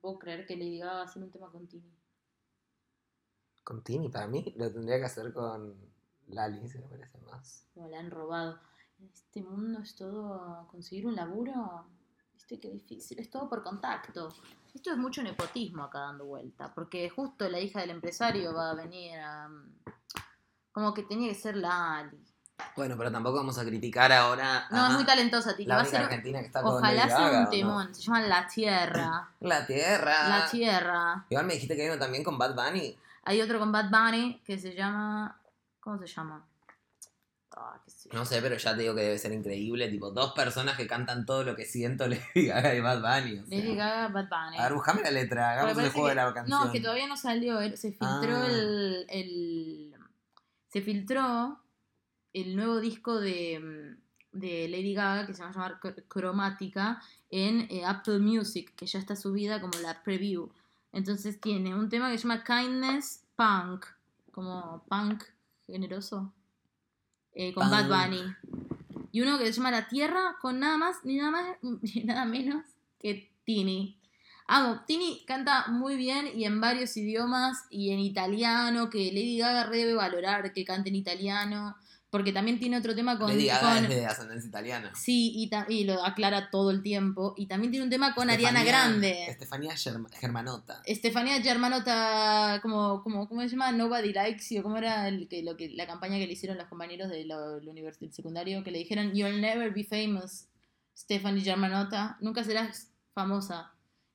puedo creer que Lady Gaga va a hacer un tema con Tini. Con Tini, para mí lo tendría que hacer con Lali, se lo merece más. Como la han robado. Este mundo es todo conseguir un laburo. Viste qué difícil. Es todo por contacto. Esto es mucho nepotismo acá dando vuelta. Porque justo la hija del empresario va a venir a. Como que tenía que ser Lali. Bueno, pero tampoco vamos a criticar ahora. No, es muy talentosa, Tini. La Va a única ser. argentina que está con Ojalá Lady sea Gaga, un temón. Se llama La Tierra. La Tierra. La Tierra. Igual me dijiste que hay uno también con Bad Bunny. Hay otro con Bad Bunny que se llama. ¿Cómo se llama? Ah, qué sé yo. No sé, pero ya te digo que debe ser increíble. Tipo, dos personas que cantan todo lo que siento Lady Gaga y Bad Bunny. o sea. Lady Gaga, Bad Bunny. A ver, buscame la letra, hagamos el juego de la canción. No, es que todavía no salió. Se filtró Ah. el, el- Se filtró el nuevo disco de, mm, de Lady Gaga que se va a llamar Cr- Cromática en eh, Apple Music, que ya está subida como la preview. Entonces tiene un tema que se llama Kindness Punk, como punk generoso, eh, con Bad. Bunny. Y uno que se llama La Tierra con nada más ni nada más ni nada menos que Tini. Amo, Tini canta muy bien y en varios idiomas y en italiano, que Lady Gaga debe valorar que cante en italiano, porque también tiene otro tema con... Gaga con- es de ascendencia italiana. Sí, y, ta- y lo aclara todo el tiempo. Y también tiene un tema con Ariana Grande. Estefanía Germ- Germanota. Estefanía Germanota, como, como, ¿cómo se llama? Nobody Likes You. ¿Cómo era el que, lo que, la campaña que le hicieron los compañeros de lo- la univers- del secundario? Que le dijeron, You'll never be famous, Stephanie Germanota. Nunca serás famosa.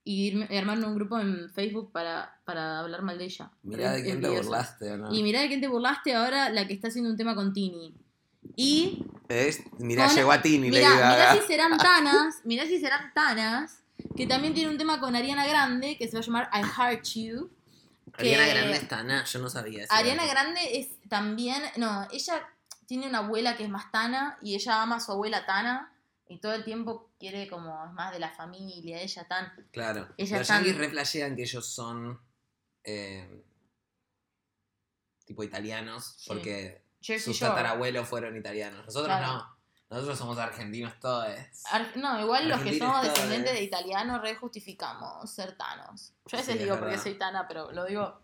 Y irme- y armaron un grupo en Facebook para, para hablar mal de ella. Mirá de quién te burlaste o no. Y mirá de quién te burlaste ahora, la que está haciendo un tema con Tini. Y ¿Ves? Mirá, Con- llegó a Tini, Mirá, Gaga. mirá si serán tanas, mirá si serán tanas, que también tiene un tema con Ariana Grande, que se va a llamar I Heart You. que- Ariana Grande es Tana, yo no sabía eso. Ariana Grande es también, no, ella tiene una abuela que es más tana y ella ama a su abuela tana y todo el tiempo quiere como es más de la familia, ella tan... Claro. Ella Los tan- reflashean que ellos son eh, tipo italianos Sí. porque sus Shore. tatarabuelos fueron italianos. Nosotros Claro. no. Nosotros somos argentinos todos. Ar- No, igual los que somos descendientes de italianos re justificamos ser tanos. Yo a veces Sí, digo porque soy tana, pero lo digo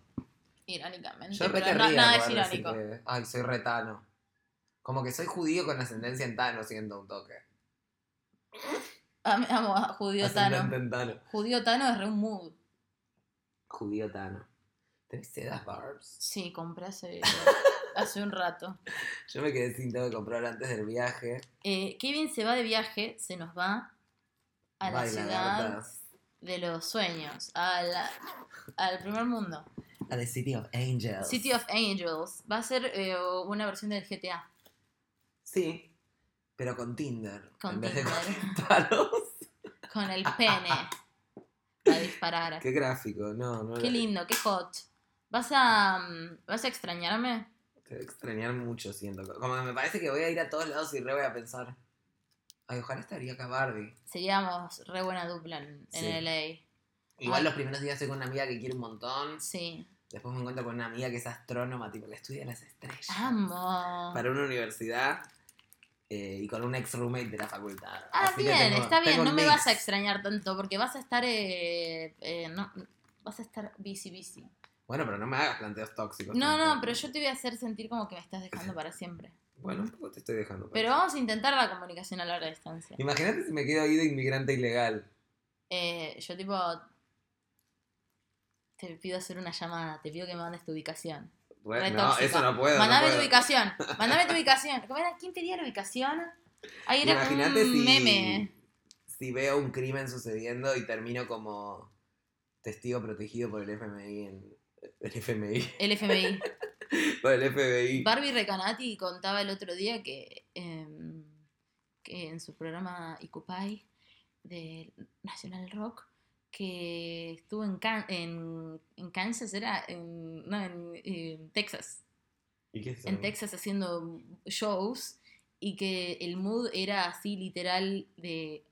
irónicamente. Yo pero nada es irónico. que, ay, soy retano. Como que soy judío con ascendencia en Tano, siento un toque. Am- Amo a Judío Tano. Ascendente en Tano. Judío Tano es re un mood. Judío Tano. ¿Tenés sedas Barbs? Sí, compré hace, hace un rato. Yo me quedé sin tengo que comprar antes del viaje. Eh, Kevin se va de viaje, se nos va a la ciudad de los sueños, a la- al primer mundo. A The City of Angels. City of Angels. Va a ser eh, una versión del GTA. Sí, pero con Tinder. Con en vez de Tinder. con disparos. Con el pene. Para disparar. Qué gráfico, no, no. Qué lindo, qué hot. ¿Vas a, mm, ¿Vas a extrañarme? Te voy a extrañar mucho, siento. Como que me parece que voy a ir a todos lados y re voy a pensar. Ay, ojalá estaría acá Barbie. Seríamos re buena dupla en, en Sí. LA. Igual Ay. los primeros días estoy con una amiga que quiere un montón. Sí. Después me encuentro con una amiga que es astrónoma, tipo, que estudia las estrellas. Amo. Para una universidad. Eh, y con un ex roommate de la facultad. Ah, Así bien, tengo- está bien, no me mix. vas a extrañar tanto porque vas a estar, eh, eh, no, vas a estar busy, busy. Bueno, pero no me hagas planteos tóxicos. No, no, pero yo te voy a hacer sentir como que me estás dejando para siempre. Bueno, un poco te estoy dejando. Pero vamos a intentar la comunicación a larga distancia. Imagínate si me quedo ahí de inmigrante ilegal. Eh, yo tipo, te pido hacer una llamada, te pido que me mandes tu ubicación. Re no, tóxica. eso no puedo. no Mandame tu ubicación, mandame tu ubicación. ¿Cómo era? ¿Quién pedía la ubicación? Ahí era Imagínate un si, meme. si veo un crimen sucediendo y termino como testigo protegido por el FMI en el FMI, El FMI. por el FBI. Barbie Recanati contaba el otro día que, em, que en su programa Icupay de National Rock que estuvo en, Can- en, en Kansas, era en, no, en, en Texas, ¿Y qué en? Texas haciendo shows y que el mood era así literal de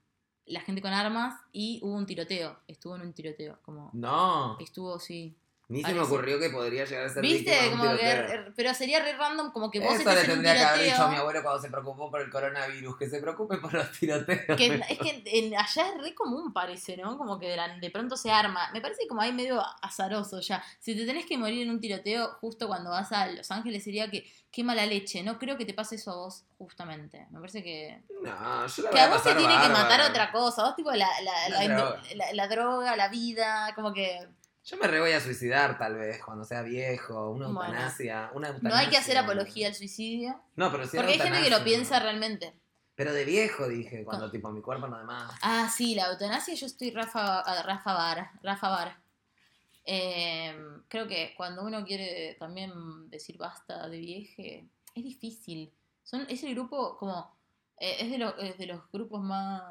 la gente con armas y hubo un tiroteo, estuvo en un tiroteo, como No. estuvo sí, Ni se me ocurrió que podría llegar a ser ¿Viste? víctima de un Como que, tiroteo. pero sería re random como que vos Eso le estés en un tendría que haber dicho a mi abuelo cuando se preocupó por el coronavirus, que se preocupe por los tiroteos. Que es que en- allá es re común, parece, ¿no? Como que de, la- de pronto se arma. Me parece como ahí medio azaroso ya. Si te tenés que morir en un tiroteo justo cuando vas a Los Ángeles, sería que qué mala leche. No creo que te pase eso a vos, justamente. Me parece que. No, yo la Que voy a a vos te pasar tiene que matar otra cosa. Vos, tipo, la, la, La la- droga. la- la droga, la vida, como que. Yo me re voy a suicidar tal vez cuando sea viejo, una Bueno. eutanasia, una No hay eutanasia. que hacer apología al suicidio. No, pero sí Porque hay gente que lo eutanasia. piensa realmente. Pero de viejo dije, cuando tipo mi cuerpo no demás. Ah, sí, la eutanasia, yo estoy Rafa, Rafa Vara. Rafa Vara. Eh, creo que cuando uno quiere también decir basta de vieje, es difícil. Son, es el grupo como. eh, es, de los, es de los grupos más.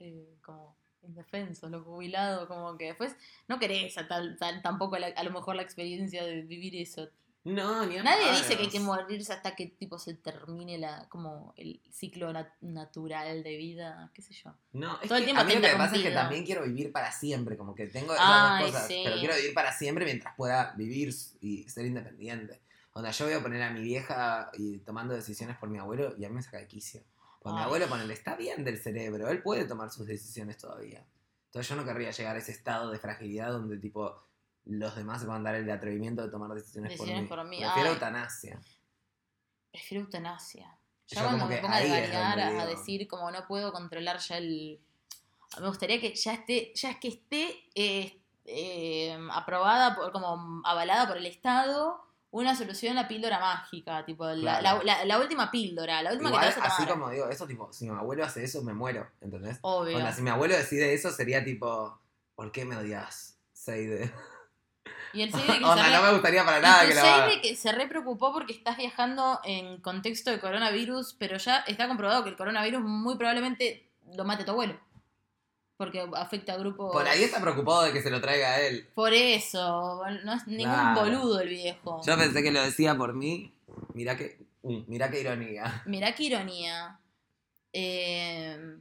eh, como indefensos, los jubilados, como que después no querés a tal, tal- tampoco la- a lo mejor la experiencia de vivir eso. No, ni a Nadie dice que hay que morirse hasta que tipo se termine la como el ciclo nat- natural de vida, qué sé yo. No, es Todo el que tiempo a mí lo que me pasa es que también quiero vivir para siempre, como que tengo esas Ay, dos cosas, sí. pero quiero vivir para siempre mientras pueda vivir y ser independiente. O sea, yo voy a poner a mi vieja y tomando decisiones por mi abuelo y a mí me saca de quicio. Porque mi Ay. abuelo, ponele, está bien del cerebro, él puede tomar sus decisiones todavía. Entonces yo no querría llegar a ese estado de fragilidad donde tipo los demás van a dar el atrevimiento de tomar decisiones, Decisiones por por mí. mí, Prefiero ay. eutanasia. Prefiero eutanasia. Ya Yo cuando como me que ponga a donde a, decir como no puedo controlar ya el... Me gustaría que ya esté, ya es que esté eh, eh, aprobada, por, como avalada por el Estado, una solución la píldora mágica, tipo la, Claro. la- la- la última píldora, la última Igual, que te vas a así tomar. como digo, eso tipo, si mi abuelo hace eso, me muero, ¿entendés? Obvio. Onda, si mi abuelo decide eso, sería tipo, ¿por qué me odias, Seide? Y el Seide que Onda, se no re- me gustaría para nada que. Seide que se re preocupó porque estás viajando en contexto de coronavirus, pero ya está comprobado que el coronavirus muy probablemente lo mate tu abuelo. Porque afecta a grupos. Por ahí está preocupado de que se lo traiga a él. Por eso, no es ningún Claro. boludo el viejo. Yo pensé que lo decía por mí. Mirá que, mirá qué ironía. Mirá qué ironía. Eh,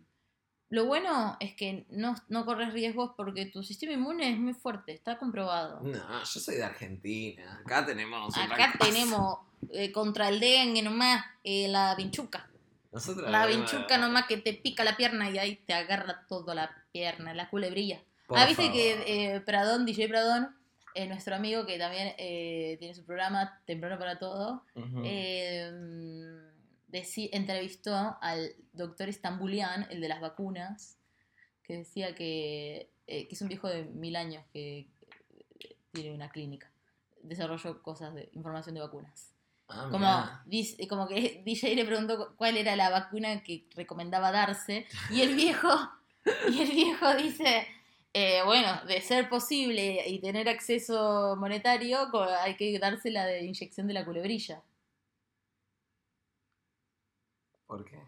lo bueno es que no, no corres riesgos porque tu sistema inmune es muy fuerte, está comprobado. No, yo soy de Argentina. Acá tenemos. Acá tenemos eh, contra el dengue nomás eh, la vinchuca. Nosotros La vinchuca nomás que te pica la pierna y ahí te agarra toda la pierna, la culebrilla. Por ah, viste favor. que eh, Pradón, DJ Pradón, eh, nuestro amigo que también eh, tiene su programa Temprano para Todo, deci- entrevistó al doctor Estambulian, el de las vacunas, que decía que, eh, que es un viejo de mil años que eh, tiene una clínica. Desarrolló cosas de información de vacunas. Ah, Como, como que DJ le preguntó cu- cuál era la vacuna que recomendaba darse y el viejo, y el viejo dice, eh, bueno, de ser posible y tener acceso monetario, hay que darse la de inyección de la culebrilla. ¿Por qué?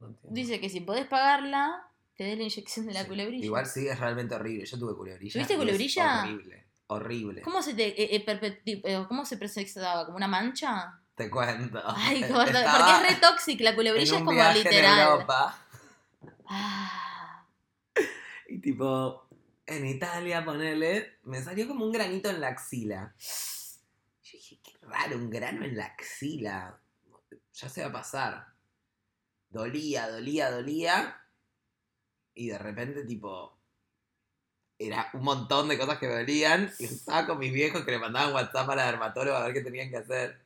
No. Dice que si podés pagarla, te dé la inyección de la Sí. culebrilla. Igual sí, es realmente horrible. Yo tuve culebrilla. ¿Tuviste culebrilla? Horrible. Horrible. ¿Cómo se te eh, eh, cómo se procesaba? ¿Como una mancha? Te cuento. Ay, Estaba porque es re tóxica, la culebrilla es como viaje en literal. Europa. Ah, Y tipo, en Italia, ponele, me salió como un granito en la axila. Yo dije, qué raro, un grano en la axila. Ya se va a pasar. Dolía, dolía, dolía. Y de repente, tipo, era un montón de cosas que me dolían. Y estaba con mis viejos que le mandaban WhatsApp a la dermatóloga a ver qué tenían que hacer.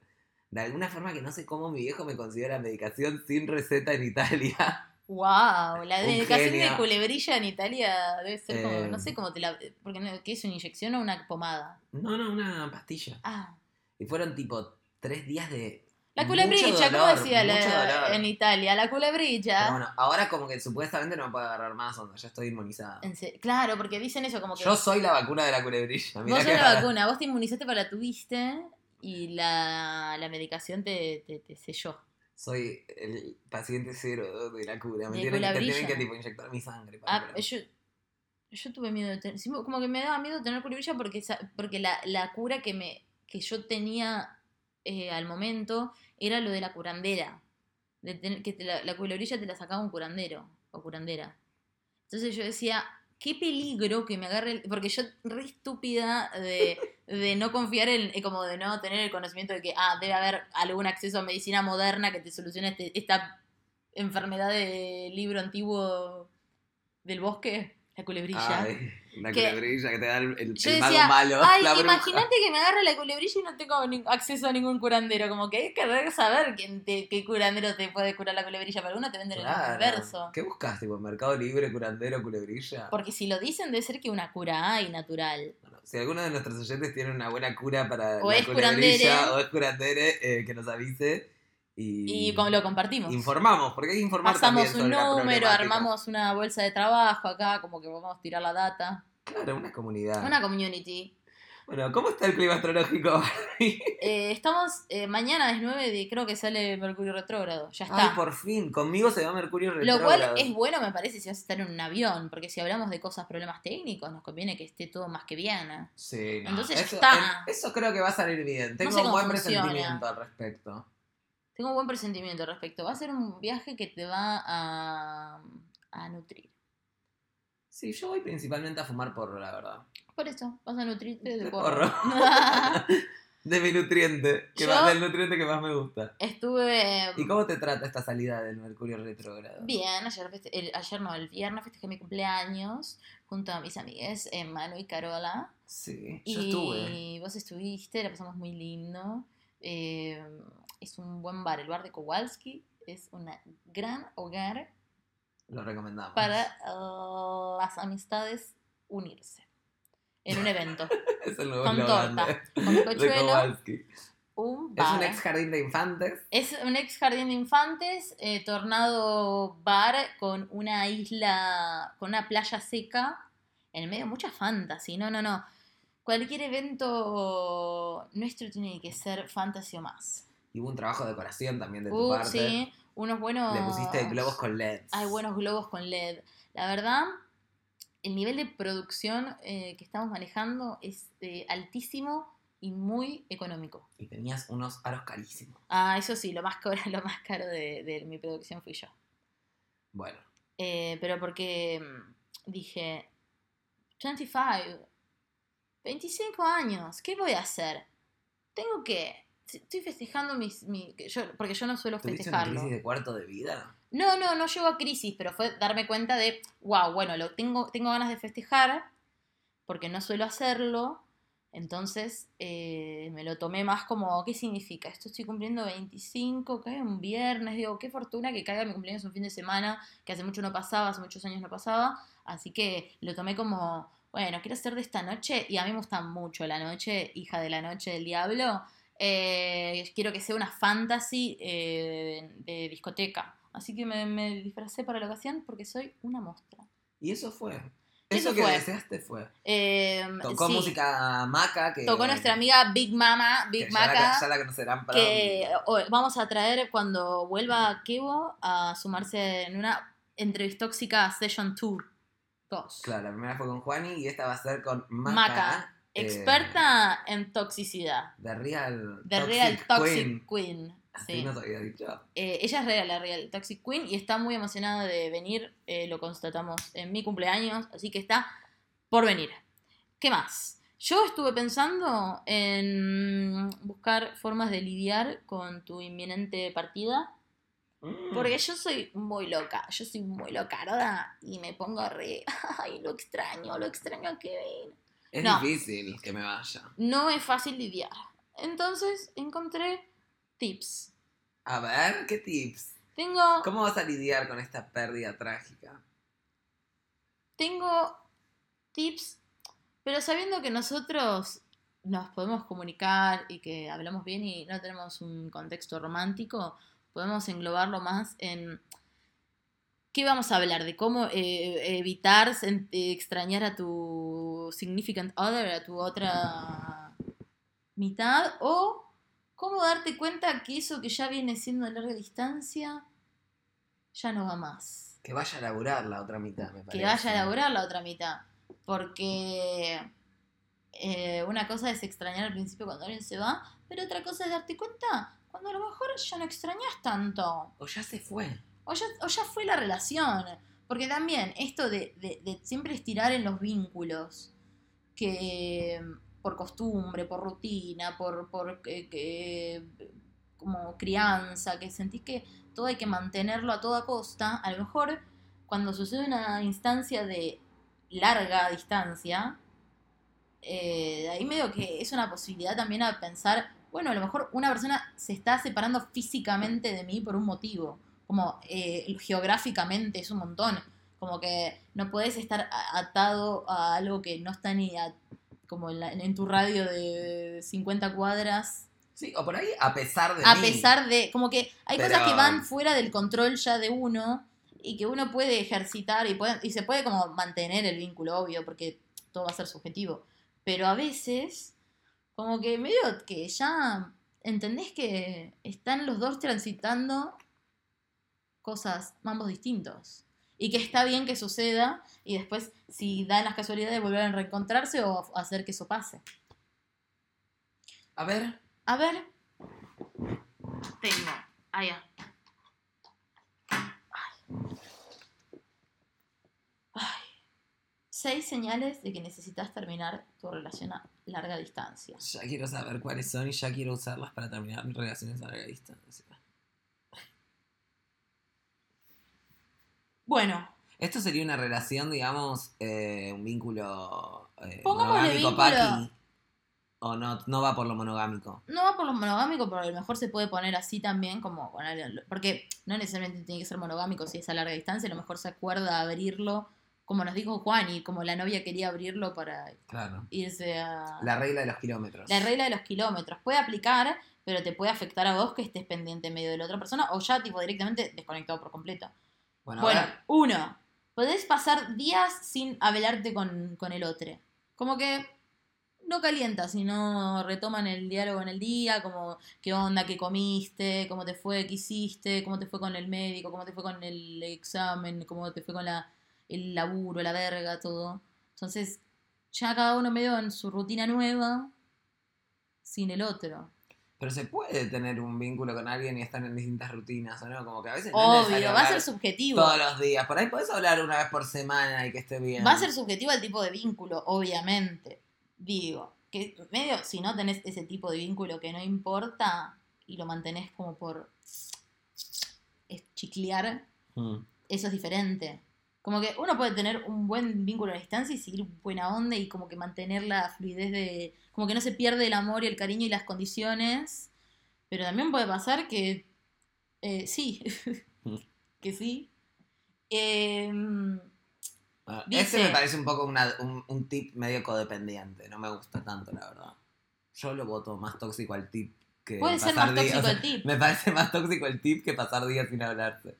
De alguna forma que no sé cómo mi viejo me consiguió la medicación sin receta en Italia. wow, la Un medicación de genio. culebrilla en Italia debe ser como, Eh. no sé cómo te la... Porque ¿qué es una inyección o una pomada? No, no, una pastilla. Ah, Y fueron tipo tres días de. la culebrilla, ¿cómo decía la- en Italia? La culebrilla. Pero bueno, ahora como que supuestamente no me puedo agarrar más onda, ya estoy inmunizada. Claro, porque dicen eso como que... Yo soy la vacuna de la culebrilla. mirá Vos sos la vacuna, vos te inmunizaste para la tuviste y la, la medicación te, te, te selló. Soy el paciente cero de la cura. Me tienen, te culebrilla. tienen que tipo, inyectar mi sangre. para Ah, yo, yo tuve miedo de tener... Como que me daba miedo tener culebrilla porque, porque la, la cura que, me, que yo tenía eh, al momento era lo de la curandera. De tener, que te la, la culebrilla te la sacaba un curandero o curandera. Entonces yo decía, qué peligro que me agarre... el-". Porque yo, re estúpida de, de no confiar en, eh, como de no tener el conocimiento de que, ah, debe haber algún acceso a medicina moderna que te solucione este- esta enfermedad de libro antiguo del bosque, la culebrilla. Ay, la Que- culebrilla que te da el, el- Yo el decía, mago malo. Ay, imagínate que me agarre la culebrilla y no tengo ni- acceso a ningún curandero. Como que hay que saber quién te- qué curandero te puede curar la culebrilla, pero algunos te venden el Claro. inverso. ¿Qué buscas? Tipo, Mercado Libre, curandero, culebrilla. Porque si lo dicen, debe ser que una cura hay natural. Bueno, si alguno de nuestros oyentes tiene una buena cura para O la es culebrilla curandere. o es curandere, eh, que nos avise. Y, lo compartimos. informamos, porque hay que informar Pasamos también un sobre la número, armamos una bolsa de trabajo acá, como que vamos a tirar la data. Claro, una comunidad. Una community. Bueno, ¿cómo está el clima astrológico? Eh, estamos, eh, mañana es 9 de, creo que sale Mercurio retrógrado, ya está. Ay, por fin, conmigo se va Mercurio Lo retrógrado. cual es bueno, me parece, si vas a estar en un avión, porque si hablamos de cosas, problemas técnicos, nos conviene que esté todo más que bien. Sí, no. Entonces ya eso, está. en- eso creo que va a salir bien. Tengo sé un buen funciona. presentimiento al respecto. Tengo un buen presentimiento al respecto. Va a ser un viaje que te va a, a nutrir. Sí, yo voy principalmente a fumar porro, la verdad. Por eso, vas a nutrirte de, De porro. De mi nutriente, que más- del nutriente que más me gusta. Estuve ¿Y cómo te trata esta salida del Mercurio retrógrado? bien, ayer, feste- el- ayer no, el viernes festejé mi cumpleaños junto a mis amigas eh, Manu y Carola. Sí, yo Y estuve. vos estuviste, la pasamos muy lindo. Eh, es un buen bar, el bar de Kowalski. Es un gran hogar Lo recomendamos. para eh, las amistades unirse en un evento. es el nuevo con torta, de- con Kowalski. un Es bar. un ex jardín de infantes. Es un ex jardín de infantes, eh, tornado bar con una isla, con una playa seca, en el medio mucha fantasy. No, no, no. Cualquier evento nuestro tiene que ser fantasy o más. Y hubo un trabajo de decoración también de tu Uh, parte. sí, unos buenos. Le pusiste globos con LEDs. Hay buenos globos con LED. La verdad, el nivel de producción eh, que estamos manejando es eh, altísimo y muy económico. Y tenías unos aros carísimos. Ah, eso sí, lo más caro, lo más caro de, de mi producción fui yo. Bueno, Eh, pero porque mm, dije, 25, 25 años, ¿qué voy a hacer? Tengo que... Estoy festejando mis... mi- yo, porque yo no suelo ¿tuviste una festejarlo. crisis de cuarto de vida? No, no, no llegó a crisis, pero fue darme cuenta de, wow, bueno, lo tengo, tengo ganas de festejar, porque no suelo hacerlo, entonces eh, me lo tomé más como, ¿qué significa? Esto estoy cumpliendo 25, cae un viernes, digo, qué fortuna que caiga mi cumpleaños un fin de semana, que hace mucho no pasaba, hace muchos años no pasaba, así que lo tomé como, bueno, quiero hacer de esta noche, y a mí me gusta mucho la noche, hija de la noche del diablo, eh, quiero que sea una fantasy eh, de discoteca. Así que me, me disfracé para la ocasión porque soy una mostra. Y eso fue. Eso Eso, que fue. deseaste fue. Eh, Tocó sí, música maca que. Tocó nuestra amiga Big Mama, que Big ya la- Maca, ya la conocerán para. que oh, vamos a traer cuando vuelva Kevo a sumarse en una entrevistóxica Session Tour 2. Claro, la primera fue con Juani y esta va a ser con Maca. Maca, eh, experta en toxicidad. de Real. De Toxic Real Toxic Queen. Sí. nos había dicho. Eh, ella es real, la Real Toxic Queen y está muy emocionada de venir. eh, lo constatamos en mi cumpleaños, así que está por venir. ¿Qué más? Yo estuve pensando en buscar formas de lidiar con tu inminente partida. Mm. Porque yo soy muy loca, yo soy muy loca, ¿verdad? Y me pongo re. Ay, lo extraño, lo extraño a Kevin. Es no. difícil que me vaya. No es fácil lidiar. Entonces encontré tips. A ver, ¿qué tips? Tengo. ¿Cómo vas a lidiar con esta pérdida trágica? tengo tips, pero sabiendo que nosotros nos podemos comunicar y que hablamos bien y no tenemos un contexto romántico, podemos englobarlo más en qué vamos a hablar, de cómo eh, evitar sen- eh, extrañar a tu significant other, a tu otra mitad, o cómo darte cuenta que eso que ya viene siendo a larga distancia ya no va más Que vaya a laburar la otra mitad, me parece. que vaya a elaborar la otra mitad. Porque eh, una cosa es extrañar al principio cuando alguien se va, pero otra cosa es darte cuenta cuando a lo mejor ya no extrañas tanto. O ya se fue. O ya, o ya fue la relación. Porque también esto de, siempre estirar en los vínculos. Que por costumbre, por rutina, por, por eh, que- como crianza, que sentís que todo hay que mantenerlo a toda costa, a lo mejor cuando sucede una instancia de larga distancia, eh, ahí medio que es una posibilidad también a pensar, bueno, a lo mejor una persona se está separando físicamente de mí por un motivo, como eh, geográficamente es un montón, como que no puedes estar atado a algo que no está ni a- como en, la- en tu radio de 50 cuadras, Sí, o por ahí, a pesar de a mí. pesar de, como que hay Pero- cosas que van fuera del control ya de uno y que uno puede ejercitar y, puede, y se puede como mantener el vínculo, obvio, porque todo va a ser subjetivo. Pero a veces, como que medio que ya entendés que están los dos transitando cosas, mambos distintos. Y que está bien que suceda y después, si dan las casualidades, volver a reencontrarse o hacer que eso pase. A ver, A ver. Tengo. Allá. Ay. Seis señales de que necesitas terminar tu relación a larga distancia. ya quiero saber cuáles son y ya quiero usarlas para terminar mis relaciones a larga distancia. Bueno, Esto sería una relación, digamos, eh, un vínculo eh, monogámico, vínculo. Paqui. O no, no va por lo monogámico. no va por lo monogámico, pero a lo mejor se puede poner así también, como con alguien- porque no necesariamente tiene que ser monogámico si es a larga distancia, a lo mejor se acuerda abrirlo, como nos dijo Juan, y como la novia quería abrirlo para Claro. irse a... La regla de los kilómetros. La regla de los kilómetros puede aplicar, pero te puede afectar a vos que estés pendiente en medio de la otra persona o ya tipo directamente desconectado por completo. Bueno, uno, podés pasar días sin hablarte con, con el otro. Como que no calienta, sino retoman el diálogo en el día, como qué onda, qué comiste, cómo te fue, qué hiciste, cómo te fue con el médico, cómo te fue con el examen, cómo te fue con la, el laburo, la verga, todo. Entonces, ya cada uno medio en su rutina nueva, sin el otro. Pero se puede tener un vínculo con alguien y estar en distintas rutinas, ¿o no? Como que a veces Obvio, va a ser subjetivo. todos los días. Por ahí podés hablar una vez por semana y que esté bien. Va a ser subjetivo el tipo de vínculo, obviamente. Digo, que medio, si no tenés ese tipo de vínculo que no importa y lo mantenés como por es- chiclear, Mm. eso es diferente. Como que uno puede tener un buen vínculo a distancia y seguir buena onda y como que mantener la fluidez de... Como que no se pierde el amor y el cariño y las condiciones. Pero también puede pasar que... eh, sí. Que sí. Em, Bueno, Dice- Ese me parece un poco una- un, un tip medio codependiente. No me gusta tanto, la verdad. Yo lo voto más tóxico al tip que puede ser pasar más días- tóxico o sea, el tip. Me parece más tóxico el tip que pasar días sin hablarse.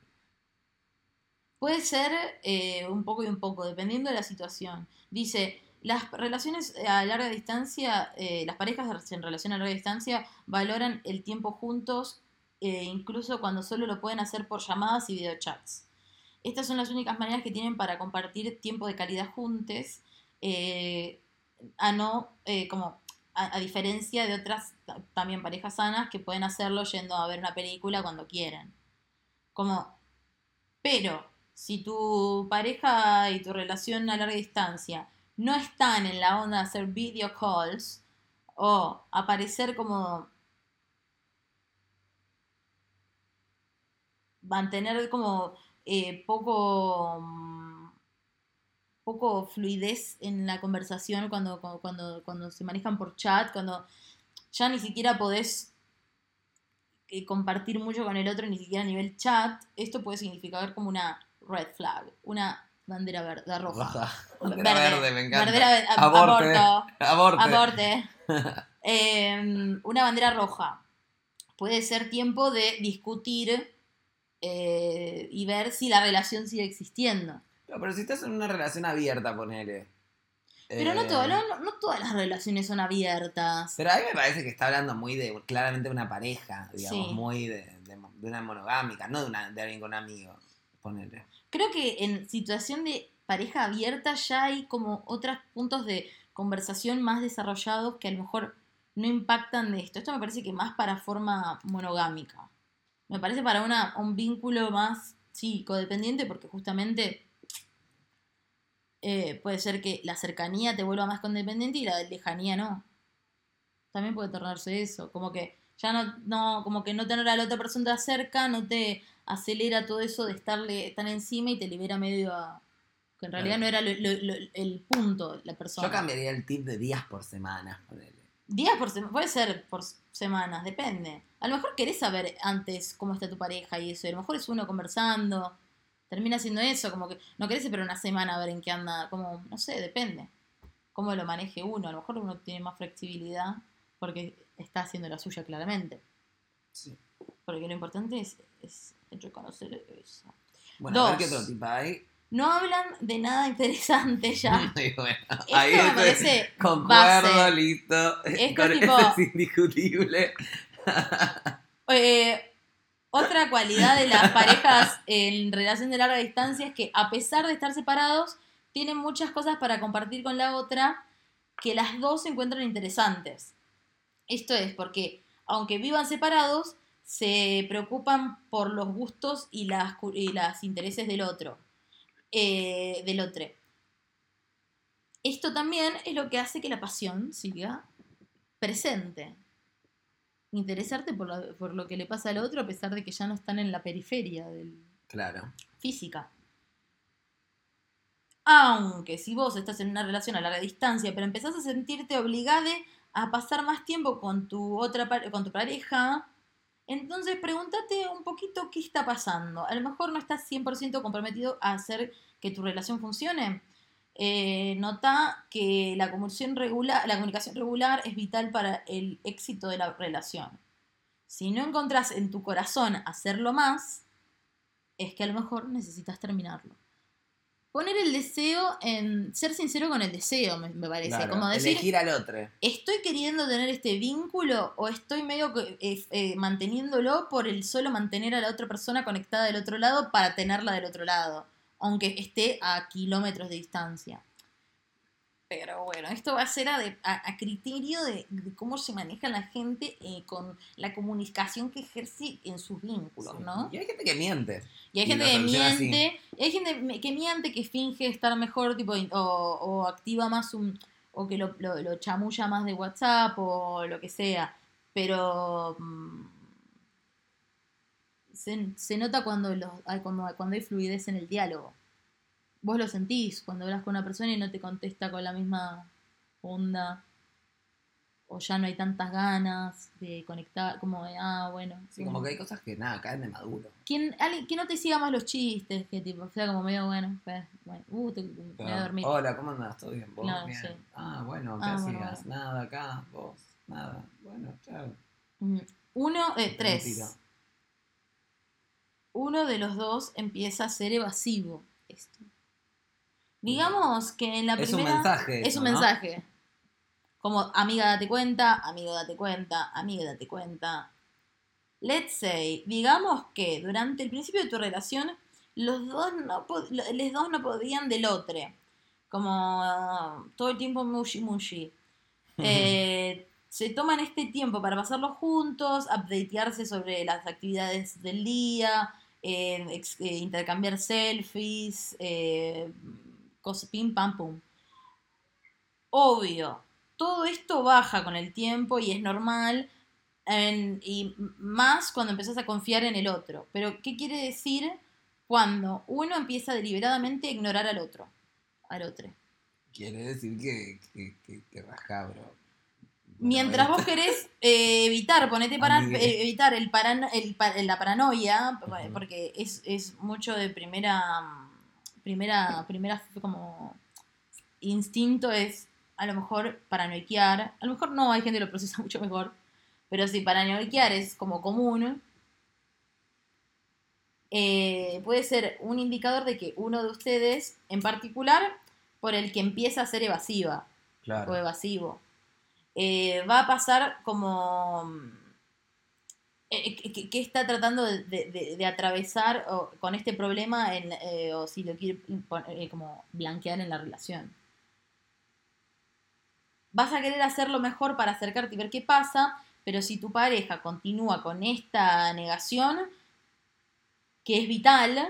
Puede ser eh, un poco y un poco, dependiendo de la situación. Dice, las relaciones a larga distancia, eh, las parejas en relación a larga distancia valoran el tiempo juntos, eh, incluso cuando solo lo pueden hacer por llamadas y videochats. Estas son las únicas maneras que tienen para compartir tiempo de calidad juntos, eh, a no, eh, como, a, a diferencia de otras ta- también parejas sanas que pueden hacerlo yendo a ver una película cuando quieran. Como, pero si tu pareja y tu relación a larga distancia no están en la onda de hacer video calls o aparecer como mantener como eh, poco poco fluidez en la conversación cuando, cuando, cuando, cuando se manejan por chat, cuando ya ni siquiera podés eh, compartir mucho con el otro, ni siquiera a nivel chat, esto puede significar como una red flag, una bandera verde, roja. Roja. Bandera verde, me encanta. Bandera ve- a- Aborte. aborto. Aborte. Aborte. Eh, una bandera roja. Puede ser tiempo de discutir eh, y ver si la relación sigue existiendo. No, pero si estás en una relación abierta, ponele. Pero no, Eh, todo, no, no- todas las relaciones son abiertas. Pero a mí me parece que está hablando muy de, claramente de una pareja, digamos, Sí. muy de, de- de una monogámica, no de, una, de alguien con amigos, ponele. Creo que en situación de pareja abierta ya hay como otros puntos de conversación más desarrollados que a lo mejor no impactan de esto. Esto me parece que más para forma monogámica. Me parece para una, un vínculo más, sí, codependiente, porque justamente eh, puede ser que la cercanía te vuelva más codependiente y la lejanía no. También puede tornarse eso, como que ya no, no, como que no tener a la otra persona cerca no te acelera todo eso de estarle tan encima y te libera medio a... Que en realidad no era lo- lo- lo- el punto, la persona. Yo cambiaría el tip de días por semana. ponele. Días por semana, puede ser por semanas, depende. A lo mejor querés saber antes cómo está tu pareja y eso. A lo mejor es uno conversando. Termina siendo eso, como que no querés esperar una semana a ver en qué anda. Como, no sé, depende. Cómo lo maneje uno. A lo mejor uno tiene más flexibilidad porque está haciendo la suya claramente. Sí. Porque lo importante es, es reconocer eso. Bueno, a ver Dos. qué otro tip hay. No hablan de nada interesante ya. Y bueno, Esto ahí me estoy- parece Concuerdo, base. listo. Esto Con es tipo- es indiscutible. Eh, otra cualidad de las parejas en relación de larga distancia es que a pesar de estar separados, tienen muchas cosas para compartir con la otra que las dos encuentran interesantes. Esto es porque, aunque vivan separados, se preocupan por los gustos y las, y las intereses del otro. eh, del otro. Esto también es lo que hace que la pasión siga presente interesarte por lo, por lo que le pasa al otro a pesar de que ya no están en la periferia del Claro. física. Aunque si vos estás en una relación a larga distancia, pero empezás a sentirte obligada a pasar más tiempo con tu otra con tu pareja, entonces pregúntate un poquito qué está pasando. A lo mejor no estás 100% comprometido a hacer que tu relación funcione. Eh, nota que la comunicación, regular, la comunicación regular es vital para el éxito de la relación. Si no encontrás en tu corazón hacerlo más, es que a lo mejor necesitas terminarlo. Poner el deseo en. ser sincero con el deseo, me, me parece. claro. Como decir, Elegir al otro. ¿estoy queriendo tener este vínculo o estoy medio que, eh, eh, manteniéndolo por el solo mantener a la otra persona conectada del otro lado para tenerla del otro lado? Aunque esté a kilómetros de distancia. Pero bueno, esto va a ser a, de- a- a criterio de, de cómo se maneja la gente eh, con la comunicación que ejerce en sus vínculos, Sí. ¿no? Y hay gente que miente. Y hay Y gente que miente, y hay gente que miente, que finge estar mejor, tipo, o, o activa más un, o que lo, lo, lo chamulla más de WhatsApp o lo que sea. Pero mm, se, se nota cuando, los, cuando, cuando hay fluidez en el diálogo. Vos lo sentís cuando hablas con una persona y no te contesta con la misma onda. O ya no hay tantas ganas de conectar, como de, ah, bueno. Sí, como que hay cosas que nada, caen de maduro. ¿Quién, alguien, que no te siga más los chistes, que tipo, sea como medio bueno, pues, bueno, uh, te, me voy a dormir. Hola, ¿cómo andás? ¿Todo bien? ¿Vos? Claro, bien. sí. Ah, bueno, ¿qué Ah, bueno, hacías? Nada acá, vos, nada. Bueno, chao. Mm, Uno, eh, tres. Mentira. Uno de los dos empieza a ser evasivo. Esto. Digamos que en la Es un primera. mensaje. Es eso, un ¿no? mensaje. Como, amiga, date cuenta, amigo, date cuenta, amiga, date cuenta. Let's say, digamos que durante el principio de tu relación, los dos no, les dos no podían del otro. Como todo el tiempo mushi mushi. Eh, se toman este tiempo para pasarlo juntos, updatearse sobre las actividades del día, eh, ex- eh, intercambiar selfies, eh, cosas, pim pam pum. Obvio, todo esto baja con el tiempo y es normal, en- y más cuando empezás a confiar en el otro. Pero, ¿qué quiere decir cuando uno empieza deliberadamente a ignorar al otro? Al otro. Quiere decir que, que, que, que rajá, bro. Mientras vos querés eh, evitar, ponete para, eh, evitar el parano- el la paranoia, porque es, es mucho de primera, primera, primera como instinto es a lo mejor paranoiquear, a lo mejor no, hay gente que lo procesa mucho mejor, pero si paranoiquear es como común, eh, puede ser un indicador de que uno de ustedes, en particular, por el que empieza a ser evasiva o Claro. evasivo. Eh, va a pasar como... eh, que- que está tratando de, de- de- de atravesar o- con este problema en, eh, o si lo quiere eh, como blanquear en la relación. Vas a querer hacerlo mejor para acercarte y ver qué pasa, pero si tu pareja continúa con esta negación, que es vital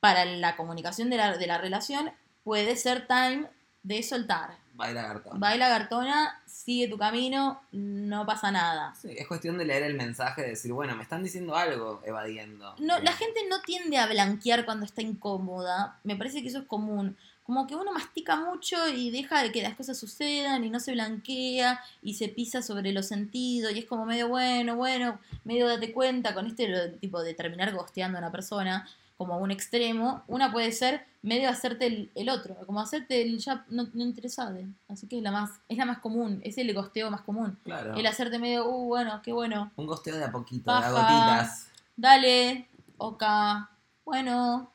para la comunicación de la, de la relación, puede ser time de soltar. Baila cartón. Baila Gartona, sigue tu camino, no pasa nada. Sí, es cuestión de leer el mensaje, de decir, bueno, me están diciendo algo evadiendo. No, la gente no tiende a blanquear cuando está incómoda. Me parece que eso es común. Como que uno mastica mucho y deja de que las cosas sucedan y no se blanquea y se pisa sobre los sentidos y es como medio bueno, bueno, medio date cuenta con este tipo de terminar gosteando a una persona como a un extremo. Una puede ser medio hacerte el, el otro, como hacerte el ya no, no interesado. Así que es la más, es la más común, es el gosteo más común. Claro. El hacerte medio, uh, bueno, qué bueno. Un gosteo de a poquito, de a gotitas. Dale, ok, bueno,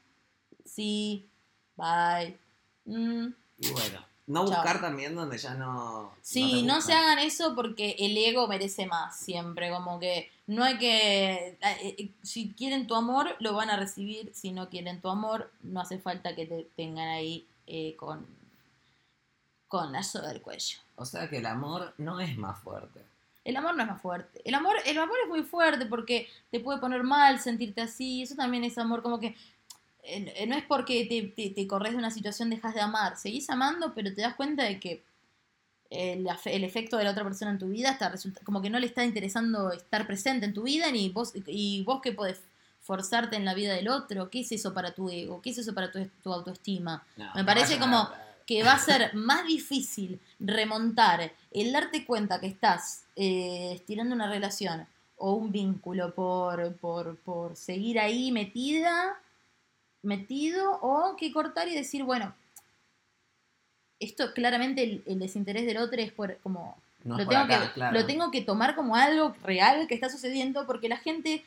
sí, bye. Mm, Y bueno, no Chao. buscar también donde ya no. Sí, no, se hagan eso porque el ego merece más siempre, como que no hay que... eh, eh, Si quieren tu amor, lo van a recibir, si no quieren tu amor, no hace falta que te tengan ahí eh, con, con la soga del cuello. O sea que el amor no es más fuerte. El amor no es más fuerte. El amor, el amor es muy fuerte porque te puede poner mal sentirte así. Eso también es amor, como que eh, eh, no es porque te, te, te corres de una situación, dejas de amar. Seguís amando, pero te das cuenta de que el, efecto de la otra persona en tu vida resulta como que no le está interesando estar presente en tu vida, ni vos, y vos que podés forzarte en la vida del otro. ¿Qué es eso para tu ego? ¿Qué es eso para tu, tu autoestima? No, Me parece como- que va a ser más difícil remontar el darte cuenta que estás eh, estirando una relación o un vínculo por, por, por seguir ahí metida, metido, o que cortar y decir, bueno, esto claramente el, el desinterés del otro es por como no es lo tengo, acá, que, claro. lo tengo que tomar como algo real que está sucediendo porque la gente,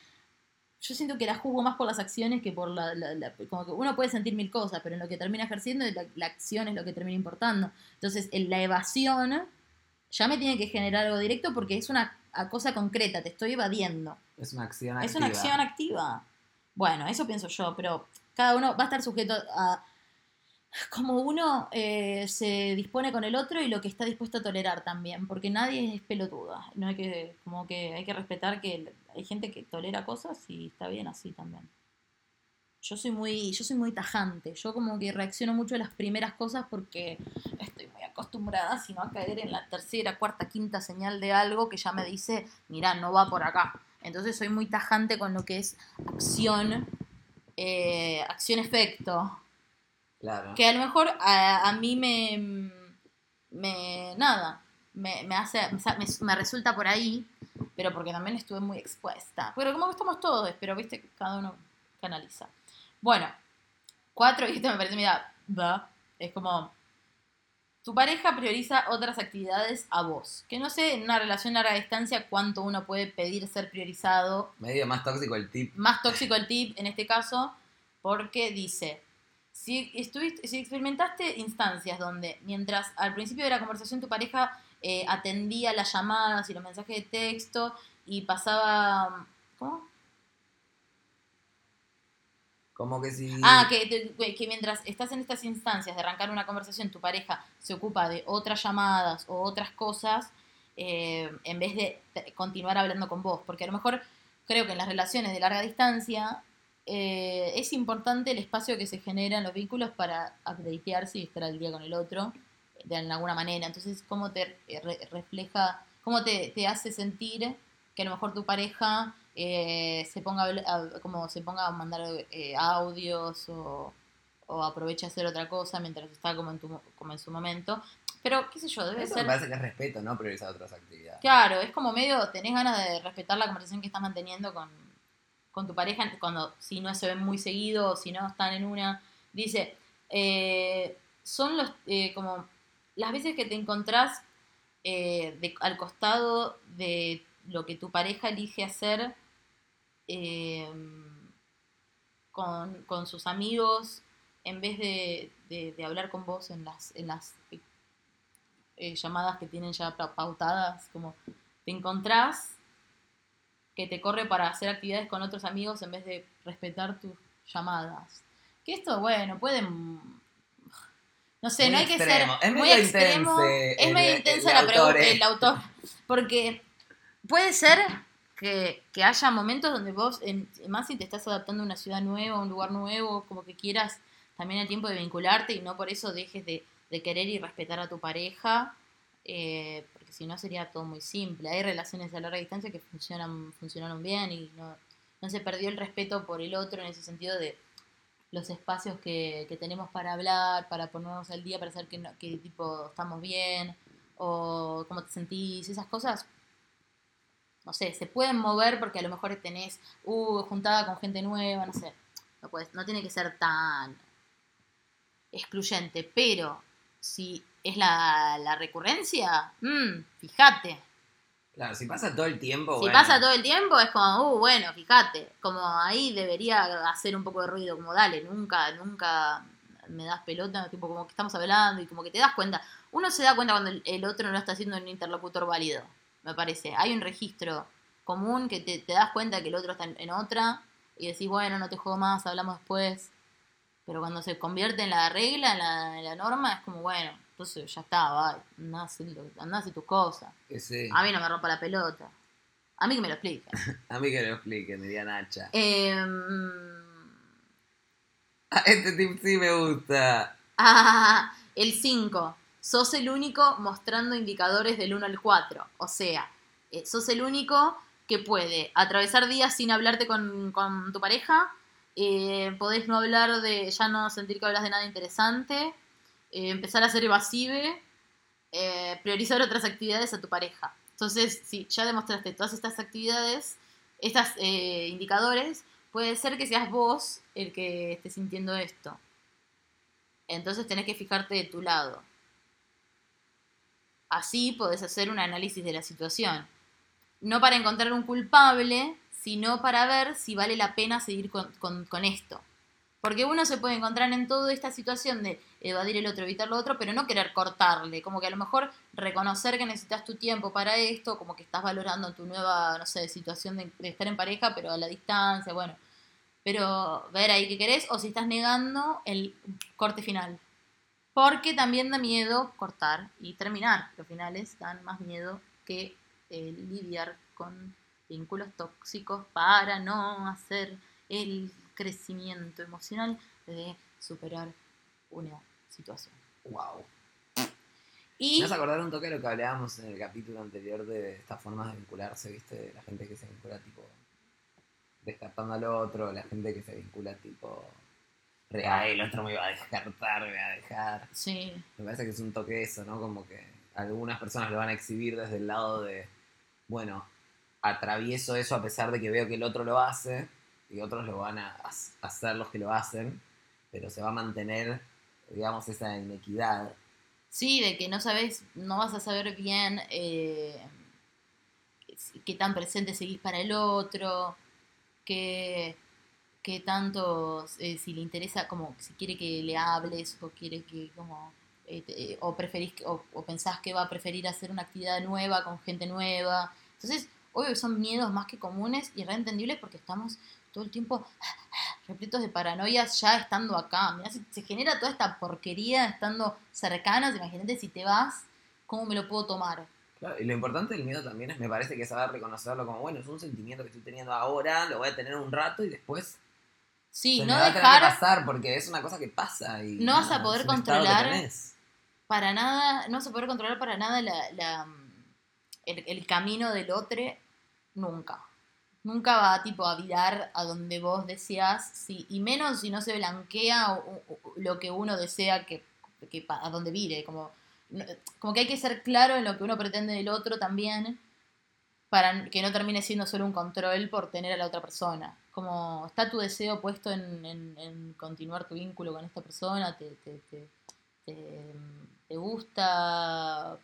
yo siento que la juzgo más por las acciones que por la, la- la- como que uno puede sentir mil cosas, pero en lo que termina ejerciendo la, la acción es lo que termina importando. Entonces, en la evasión ya me tiene que generar algo directo porque es una a- cosa concreta, te estoy evadiendo. Es una acción Es activa. una acción activa. Bueno, eso pienso yo, pero cada uno va a estar sujeto a como uno eh, se dispone con el otro y lo que está dispuesto a tolerar también, porque nadie es pelotuda. No hay que, como que hay que respetar que hay gente que tolera cosas y está bien así también. Yo soy muy, yo soy muy tajante, yo como que reacciono mucho a las primeras cosas porque estoy muy acostumbrada, sino a caer en la tercera, cuarta, quinta señal de algo que ya me dice, mira, no va por acá. Entonces soy muy tajante con lo que es acción, eh, acción-efecto. Claro. Que a lo mejor a, a mí me, me. Nada. Me, me hace. Me, me resulta por ahí. Pero porque también estuve muy expuesta. Pero como que estamos todos, pero viste, cada uno canaliza. Bueno, cuatro, y esto me parece, mira, va, es como. Tu pareja prioriza otras actividades a vos. Que no sé en una relación a larga distancia cuánto uno puede pedir ser priorizado Medio más tóxico el tip. más tóxico el tip en este caso, porque dice, si, estuviste, si experimentaste instancias donde mientras al principio de la conversación tu pareja eh, atendía las llamadas y los mensajes de texto y pasaba... ¿Cómo? Como que si. Ah, que, que mientras estás en estas instancias de arrancar una conversación, tu pareja se ocupa de otras llamadas o otras cosas eh, en vez de continuar hablando con vos. Porque a lo mejor creo que en las relaciones de larga distancia eh, es importante el espacio que se genera en los vínculos para updatearse y estar al día con el otro de alguna manera. Entonces, ¿cómo te eh, re- refleja, cómo te, te hace sentir que a lo mejor tu pareja eh, se ponga a, como se ponga a mandar eh, audios o, o aproveche a hacer otra cosa mientras está como en, tu, mo- como en su momento. Pero, qué sé yo, debe Eso ser... me parece que es respeto, ¿no? Priorizar otras actividades. Claro, es como medio, tenés ganas de respetar la conversación que estás manteniendo con, con tu pareja, cuando si no se ven muy seguido o si no están en una. Dice, eh, son los, eh, como, las veces que te encontrás eh, de- al costado de lo que tu pareja elige hacer eh, con, con sus amigos en vez de, de- hablar con vos en las, en las eh, llamadas que tienen ya pa- pautadas, como te encontrás que te corre para hacer actividades con otros amigos en vez de respetar tus llamadas. Que esto, bueno, pueden... No sé, Muy no hay que ser Es muy extremo. intense Es medio intensa la pregunta, eh. el autor. Porque puede ser que, que haya momentos donde vos, en, más si te estás adaptando a una ciudad nueva, a un lugar nuevo, como que quieras también el tiempo de vincularte y no por eso dejes de, de querer y respetar a tu pareja, eh, si no sería todo muy simple. Hay relaciones a larga distancia que funcionan, funcionaron bien y no, no se perdió el respeto por el otro en ese sentido de los espacios que, que tenemos para hablar, para ponernos al día, para saber que, no- que tipo estamos bien, o cómo te sentís, esas cosas, no sé, se pueden mover porque a lo mejor tenés, uh, juntada con gente nueva, no sé, no, puedes, no tiene que ser tan excluyente, pero si es la, la recurrencia, mm, fíjate. Claro, si pasa todo el tiempo. Si bueno. pasa todo el tiempo es como, uh, bueno, fíjate, como ahí debería hacer un poco de ruido, como dale, nunca, nunca me das pelota, tipo como que estamos hablando y como que te das cuenta. Uno se da cuenta cuando el, otro no está haciendo un interlocutor válido, me parece. Hay un registro común que te, te das cuenta que el otro está en, en otra y decís, bueno, no te juego más, hablamos después. Pero cuando se convierte en la regla, en la, en la norma, es como, bueno, entonces ya está, va, andá a hacer, lo- andá a hacer tus cosas. Sí. A mí no me rompa la pelota. A mí que me lo explique. A mí que lo expliquen, diría Nacha. Ah, este tip sí me gusta. ah, el 5. Sos el único mostrando indicadores del 1 al 4. O sea, eh, sos el único que puede atravesar días sin hablarte con, con tu pareja. eh, podés no hablar de. ya no sentir que hablas de nada interesante. Eh, empezar a ser evasive. eh, priorizar otras actividades a tu pareja. Entonces, si ya demostraste todas estas actividades, estos indicadores, puede ser que seas vos el que esté sintiendo esto. Entonces tenés que fijarte de tu lado. Así podés hacer un análisis de la situación. No para encontrar un culpable, sino para ver si vale la pena seguir con- con esto. Porque uno se puede encontrar en toda esta situación de evadir el otro, evitar lo otro, pero no querer cortarle. Como que a lo mejor reconocer que necesitas tu tiempo para esto, como que estás valorando tu nueva, no sé, situación de, estar en pareja, pero a la distancia, bueno. Pero ver ahí qué querés, o si estás negando el corte final. Porque también da miedo cortar y terminar. Los finales dan más miedo que eh, lidiar con vínculos tóxicos para no hacer el crecimiento emocional de superar una situación. Wow. Y ¿Me vas a acordar un toque de lo que hablábamos en el capítulo anterior de estas formas de vincularse, viste? De la gente que se vincula tipo descartando al otro, la gente que se vincula tipo real, el otro me iba a descartar, me va a dejar. sí, Me parece que es un toque eso, ¿no? Como que algunas personas lo van a exhibir desde el lado de, bueno, atravieso eso a pesar de que veo que el otro lo hace y otros lo van a ha- hacer los que lo hacen, pero se va a mantener, digamos, esa inequidad. Sí, de que no sabes, no vas a saber bien eh, qué tan presente seguís para el otro, qué, qué tanto, eh, si le interesa, como si quiere que le hables o quiere que, como, eh, te- o preferís, o, o pensás que va a preferir hacer una actividad nueva con gente nueva. Entonces, obvio son miedos más que comunes y reentendibles porque estamos todo el tiempo repletos de paranoias ya estando acá. Mirá, se, se genera toda esta porquería estando cercanas. Imagínate si te vas, ¿cómo me lo puedo tomar? Claro, y lo importante del miedo también es, me parece que saber reconocerlo como, bueno, es un sentimiento que estoy teniendo ahora, lo voy a tener un rato y después Sí, se no me va a tener dejar pasar porque es una cosa que pasa y No vas a poder controlar. para nada, no se puede controlar para nada la, la, el, el camino del otro nunca. Nunca va tipo a virar a donde vos deseas, sí, y menos si no se blanquea lo que uno desea que, que a donde vire. Como, como que hay que ser claro en lo que uno pretende del otro también, para que no termine siendo solo un control por tener a la otra persona. Como está tu deseo puesto en, en- en continuar tu vínculo con esta persona, te, te, te, te gusta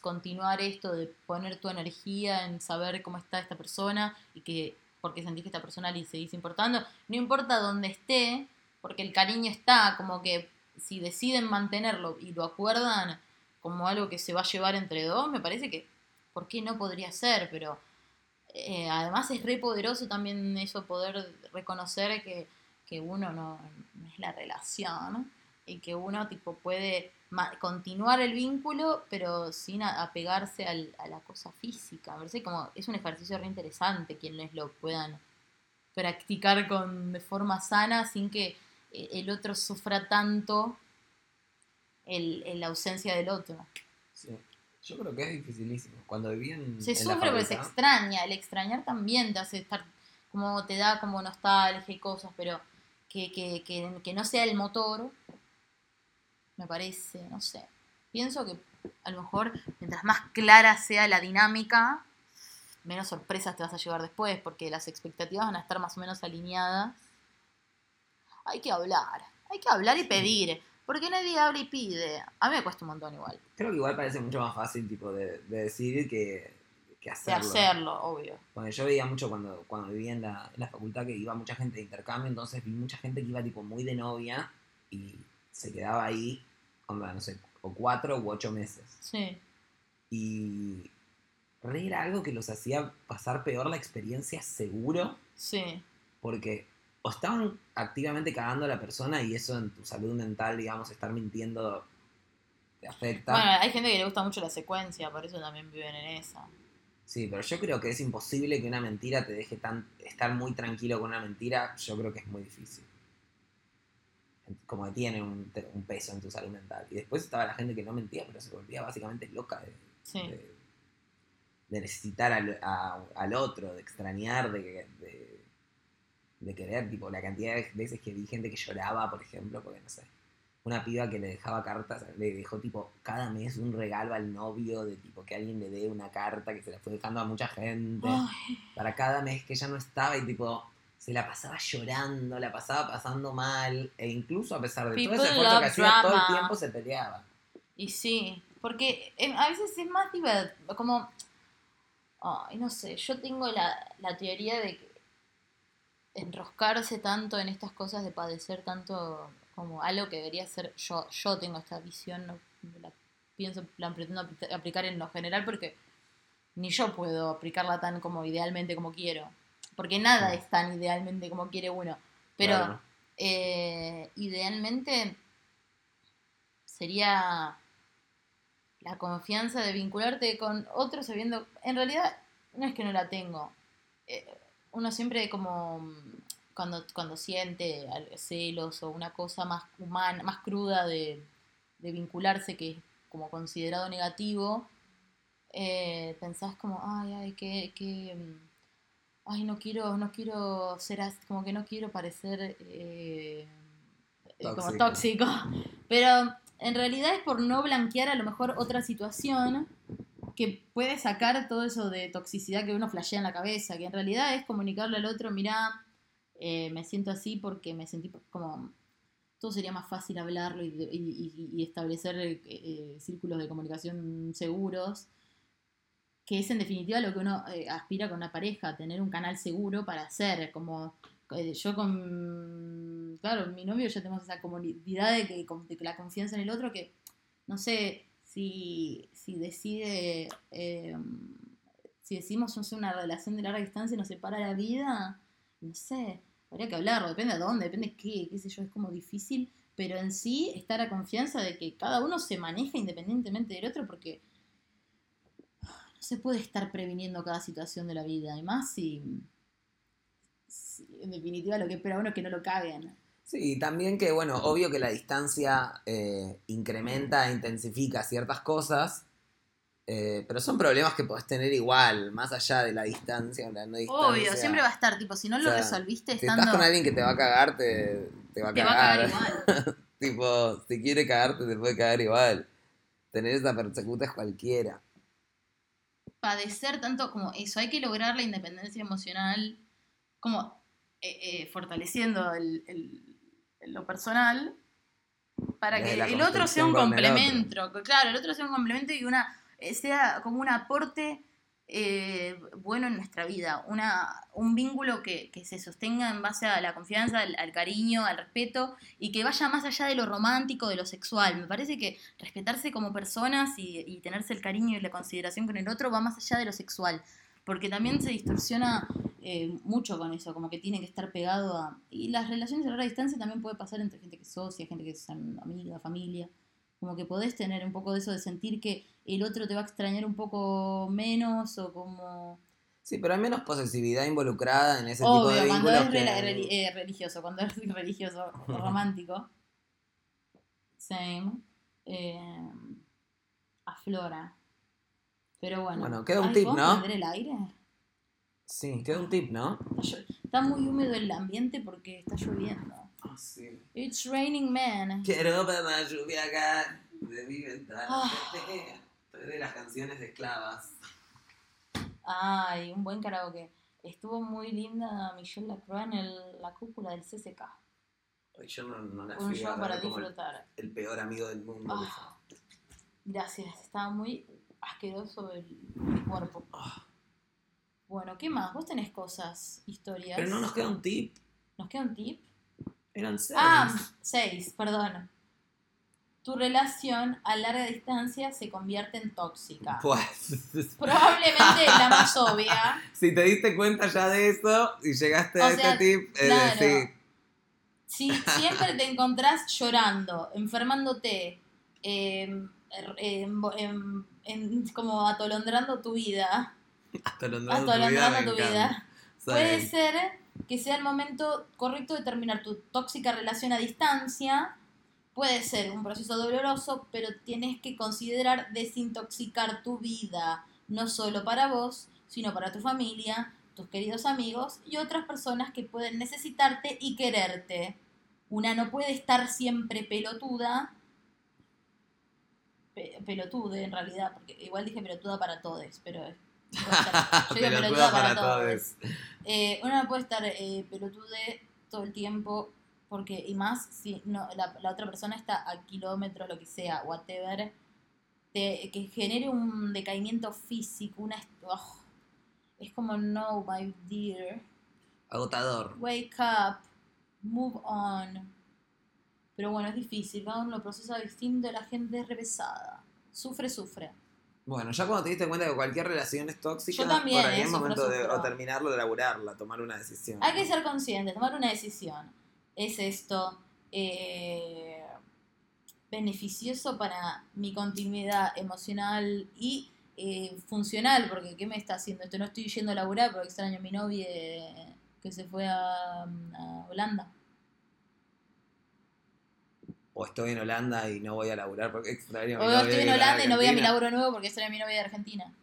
continuar esto de poner tu energía en saber cómo está esta persona y que porque sentís que esta persona le seguís importando, no importa dónde esté, porque el cariño está, como que si deciden mantenerlo y lo acuerdan como algo que se va a llevar entre dos, me parece que, ¿por qué no podría ser? Pero eh, además es re poderoso también eso, poder reconocer que, que uno no, no es la relación y que uno tipo puede continuar el vínculo pero sin apegarse al- a la cosa física. Me parece como es un ejercicio re interesante quienes lo puedan practicar con, de forma sana sin que eh, el otro sufra tanto la ausencia del otro. Sí. Yo creo que es dificilísimo. Cuando viví en. Se en la sufre porque se extraña. El extrañar también te hace estar, como te da como nostalgia y cosas, pero que, que, que, que no sea el motor, me parece, no sé. Pienso que a lo mejor mientras más clara sea la dinámica, menos sorpresas te vas a llevar después, porque las expectativas van a estar más o menos alineadas. Hay que hablar, hay que hablar y pedir, porque nadie habla y pide. A mí me cuesta un montón igual, Creo que igual parece mucho más fácil, tipo, de, de decir que, que de hacerlo. hacerlo, obvio. Porque yo veía mucho cuando, cuando vivía en la, en la facultad que iba mucha gente de intercambio, entonces vi mucha gente que iba tipo muy de novia y se quedaba ahí, onda, no sé, o cuatro u ocho meses. Sí. Y re era algo que los hacía pasar peor la experiencia seguro, Sí, porque o estaban activamente cagando a la persona y eso en tu salud mental, digamos, estar mintiendo te afecta. Bueno, hay gente que le gusta mucho la secuencia, por eso también viven en esa. Sí, pero yo creo que es imposible que una mentira te deje tan estar muy tranquilo con una mentira. Yo creo que es muy difícil. Como que tiene un, peso en tu salud mental. Y después estaba la gente que no mentía, pero se volvía básicamente loca de, Sí. de, de necesitar al, a- al otro, de extrañar, de, de, de querer. Tipo, la cantidad de veces que vi gente que lloraba, por ejemplo, porque no sé. Una piba que le dejaba cartas, le dejó tipo cada mes un regalo al novio de tipo que alguien le dé una carta que se la fue dejando a mucha gente Ay, para cada mes que ella no estaba y tipo se la pasaba llorando, la pasaba pasando mal e incluso a pesar de todo ese esfuerzo que hacía todo el tiempo se peleaba. y sí, porque a veces es más divertido, como, ay, no sé, yo tengo la, la teoría de que enroscarse tanto en estas cosas, de padecer tanto como algo que debería ser, yo, yo tengo esta visión, no la pienso, la pretendo apli- aplicar en lo general porque ni yo puedo aplicarla tan como idealmente como quiero, porque nada es tan idealmente como quiere uno, pero... Claro. Eh, idealmente sería la confianza de vincularte con otro sabiendo, en realidad no es que no la tengo, Eh, uno siempre como cuando, cuando siente celos o una cosa más humana, más cruda de, de vincularse que es como considerado negativo, eh, pensás como, ay, ay, que, que, mm, ay, no quiero, no quiero ser así, como que no quiero parecer eh, eh, como Tóxico. Pero en realidad es por no blanquear a lo mejor otra situación que puede sacar todo eso de toxicidad que uno flashea en la cabeza, que en realidad es comunicarle al otro, mira, eh, me siento así porque me sentí como... Todo sería más fácil hablarlo y, de- y- y- y establecer eh, eh, círculos de comunicación seguros, que es en definitiva lo que uno eh, aspira con una pareja, tener un canal seguro para hacer, como eh, yo con, claro, mi novio ya tenemos esa comunidad de que, la confianza en el otro, que no sé si, si decide, eh, si decimos no una relación de larga distancia nos separa la vida, no sé, habría que hablarlo, depende de dónde, depende de qué, qué sé yo, es como difícil, pero en sí estar a confianza de que cada uno se maneja independientemente del otro, porque se puede estar previniendo cada situación de la vida, y más si, si en definitiva lo que espera uno es que no lo caguen. Sí, también que, bueno, obvio que la distancia eh, incrementa, intensifica ciertas cosas, eh, pero son problemas que podés tener igual, más allá de la distancia o la no distancia. Obvio, siempre va a estar, tipo, si no o lo sea, resolviste Si estando... estás con alguien que te va a cagar, te, te va a te va a cagar. cagar igual. tipo, si quiere cagarte, te puede cagar igual. Tener esa persecuta es cualquiera. Padecer tanto como eso. Hay que lograr la independencia emocional, como eh, eh, fortaleciendo el, el- lo personal, para que el otro sea un complemento. Claro, el otro sea un complemento y una eh, sea como un aporte eh, bueno en nuestra vida. Una, un vínculo que, que se sostenga en base a la confianza, al, cariño, al respeto y que vaya más allá de lo romántico, de lo sexual. Me parece que respetarse como personas y, y tenerse el cariño y la consideración con el otro va más allá de lo sexual. Porque también se distorsiona eh, mucho con eso, como que tiene que estar pegado a... Y las relaciones a larga distancia también puede pasar entre gente que es socia, gente que es amiga, familia. Como que podés tener un poco de eso de sentir que el otro te va a extrañar un poco menos o como... Sí, pero hay menos posesividad involucrada en ese Obvio, tipo de cuando es que- eh, religioso, cuando es religioso o romántico. Same. eh, aflora. Pero bueno. Bueno, queda un Ay, tip, ¿puedo ¿no? el aire? Sí, queda un tip, ¿no? Está muy húmedo el ambiente porque está lloviendo. Ah, sí. It's raining man. Quiero ver la lluvia acá de mi ventana. Estoy de las canciones de esclavas. Ay, un buen karaoke. Estuvo muy linda Michelle Lacroix en el- la cúpula del CCK. Yo no, no la un fui show para el, disfrutar. el peor amigo del mundo. Ah, gracias, estaba muy asqueroso el, cuerpo. Bueno, ¿qué más? Vos tenés cosas, historias. Pero no nos queda un tip. ¿Nos queda un tip? Eran seis. Ah, seis, perdón. Tu relación a larga distancia se convierte en tóxica. Pues, Probablemente la más obvia. si te diste cuenta ya de eso y llegaste a este tip, es claro. decir, Si siempre te encontrás llorando, enfermándote, em, er- em, em, como atolondrando tu vida, atolondrando tu vida. tu vida, puede ser que sea el momento correcto de terminar tu tóxica relación a distancia. Puede ser un proceso doloroso, pero tienes que considerar desintoxicar tu vida, no solo para vos, sino para tu familia, tus queridos amigos y otras personas que pueden necesitarte y quererte. Una no puede estar siempre pelotuda, pe- pelotude en realidad, porque igual dije pelotuda para todos, pero Pelotuda pelotuda para para todos. todos. Eh, uno no puede estar eh, pelotude todo el tiempo porque y más si no la, la otra persona está a kilómetros lo que sea whatever te- que genere un decaimiento físico una est- ugh. es como no my dear Agotador. wake up move on pero bueno es difícil cada uno lo procesa distinto la gente es revesada sufre sufre Bueno, ya cuando te diste cuenta que cualquier relación es tóxica, Yo también, por ahí es momento de o terminarlo de laburarla, tomar una decisión. Hay que ser consciente, tomar una decisión. ¿Es esto eh, beneficioso para mi continuidad emocional y eh, funcional? Porque ¿qué me está haciendo esto? No estoy yendo a laburar porque extraño a mi novia eh, que se fue a, a Holanda. O estoy en Holanda y no voy a laburar porque extraño a mi O novia estoy en Holanda y no voy a mi laburo nuevo porque extraño a mi novia de Argentina.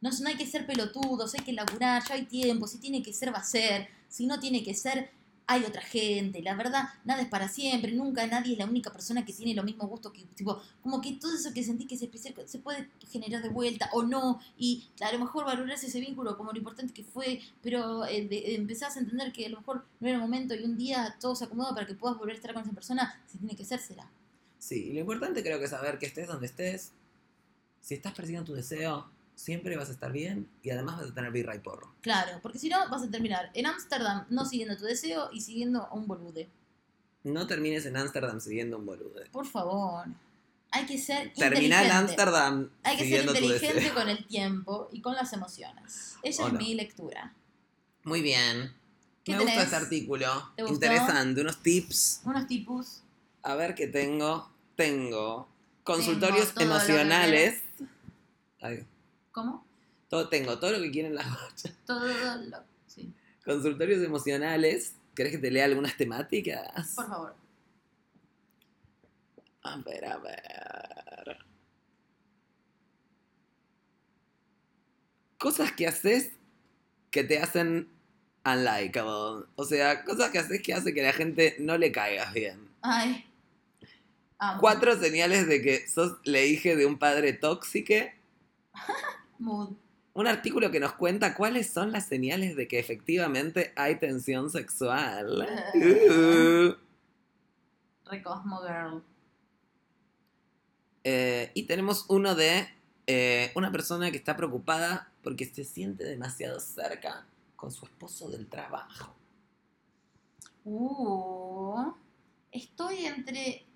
No, no hay que ser pelotudos, hay que laburar, ya hay tiempo, si tiene que ser va a ser, si no tiene que ser hay otra gente, la verdad, nada es para siempre, nunca nadie es la única persona que tiene los mismos gustos que, tipo, como que todo eso que sentí que es especial se puede generar de vuelta o no, y a lo mejor valorarse ese vínculo como lo importante que fue, pero eh, de- empezás a entender que a lo mejor no era el momento y un día todo se acomoda para que puedas volver a estar con esa persona, si tiene que ser. Sí, lo importante creo que es saber que estés donde estés, si estás persiguiendo tu deseo, siempre vas a estar bien y además vas a tener birra y porro. Claro, porque si no vas a terminar en Ámsterdam no siguiendo tu deseo y siguiendo a un bolude. No termines en Ámsterdam siguiendo un boludo. Por favor. Hay que ser Termina en. Ámsterdam Hay que ser inteligente con el tiempo y con las emociones. Esa ¿O es no? mi lectura. Muy bien. ¿Qué Me tenés? gusta este artículo. ¿Te gustó? Interesante, unos tips. Unos tipos. A ver qué tengo. Tengo consultorios que emocionales. Ay, ¿Cómo? todo, tengo todo lo que quieren las bochas. Todo lo... Sí, Consultorios emocionales. ¿Querés que te lea algunas temáticas? por favor. A ver, a ver. Cosas que haces que te hacen unlikable. O sea, cosas que haces que hace que la gente no le caigas bien. Ay. Amo. Cuatro señales de que sos le hija de un padre tóxico. Mood. Un artículo que nos cuenta cuáles son las señales de que efectivamente hay tensión sexual. Uh. Recosmo Girl. Eh, y tenemos uno de eh, una persona que está preocupada porque se siente demasiado cerca con su esposo del trabajo. Uh, estoy entre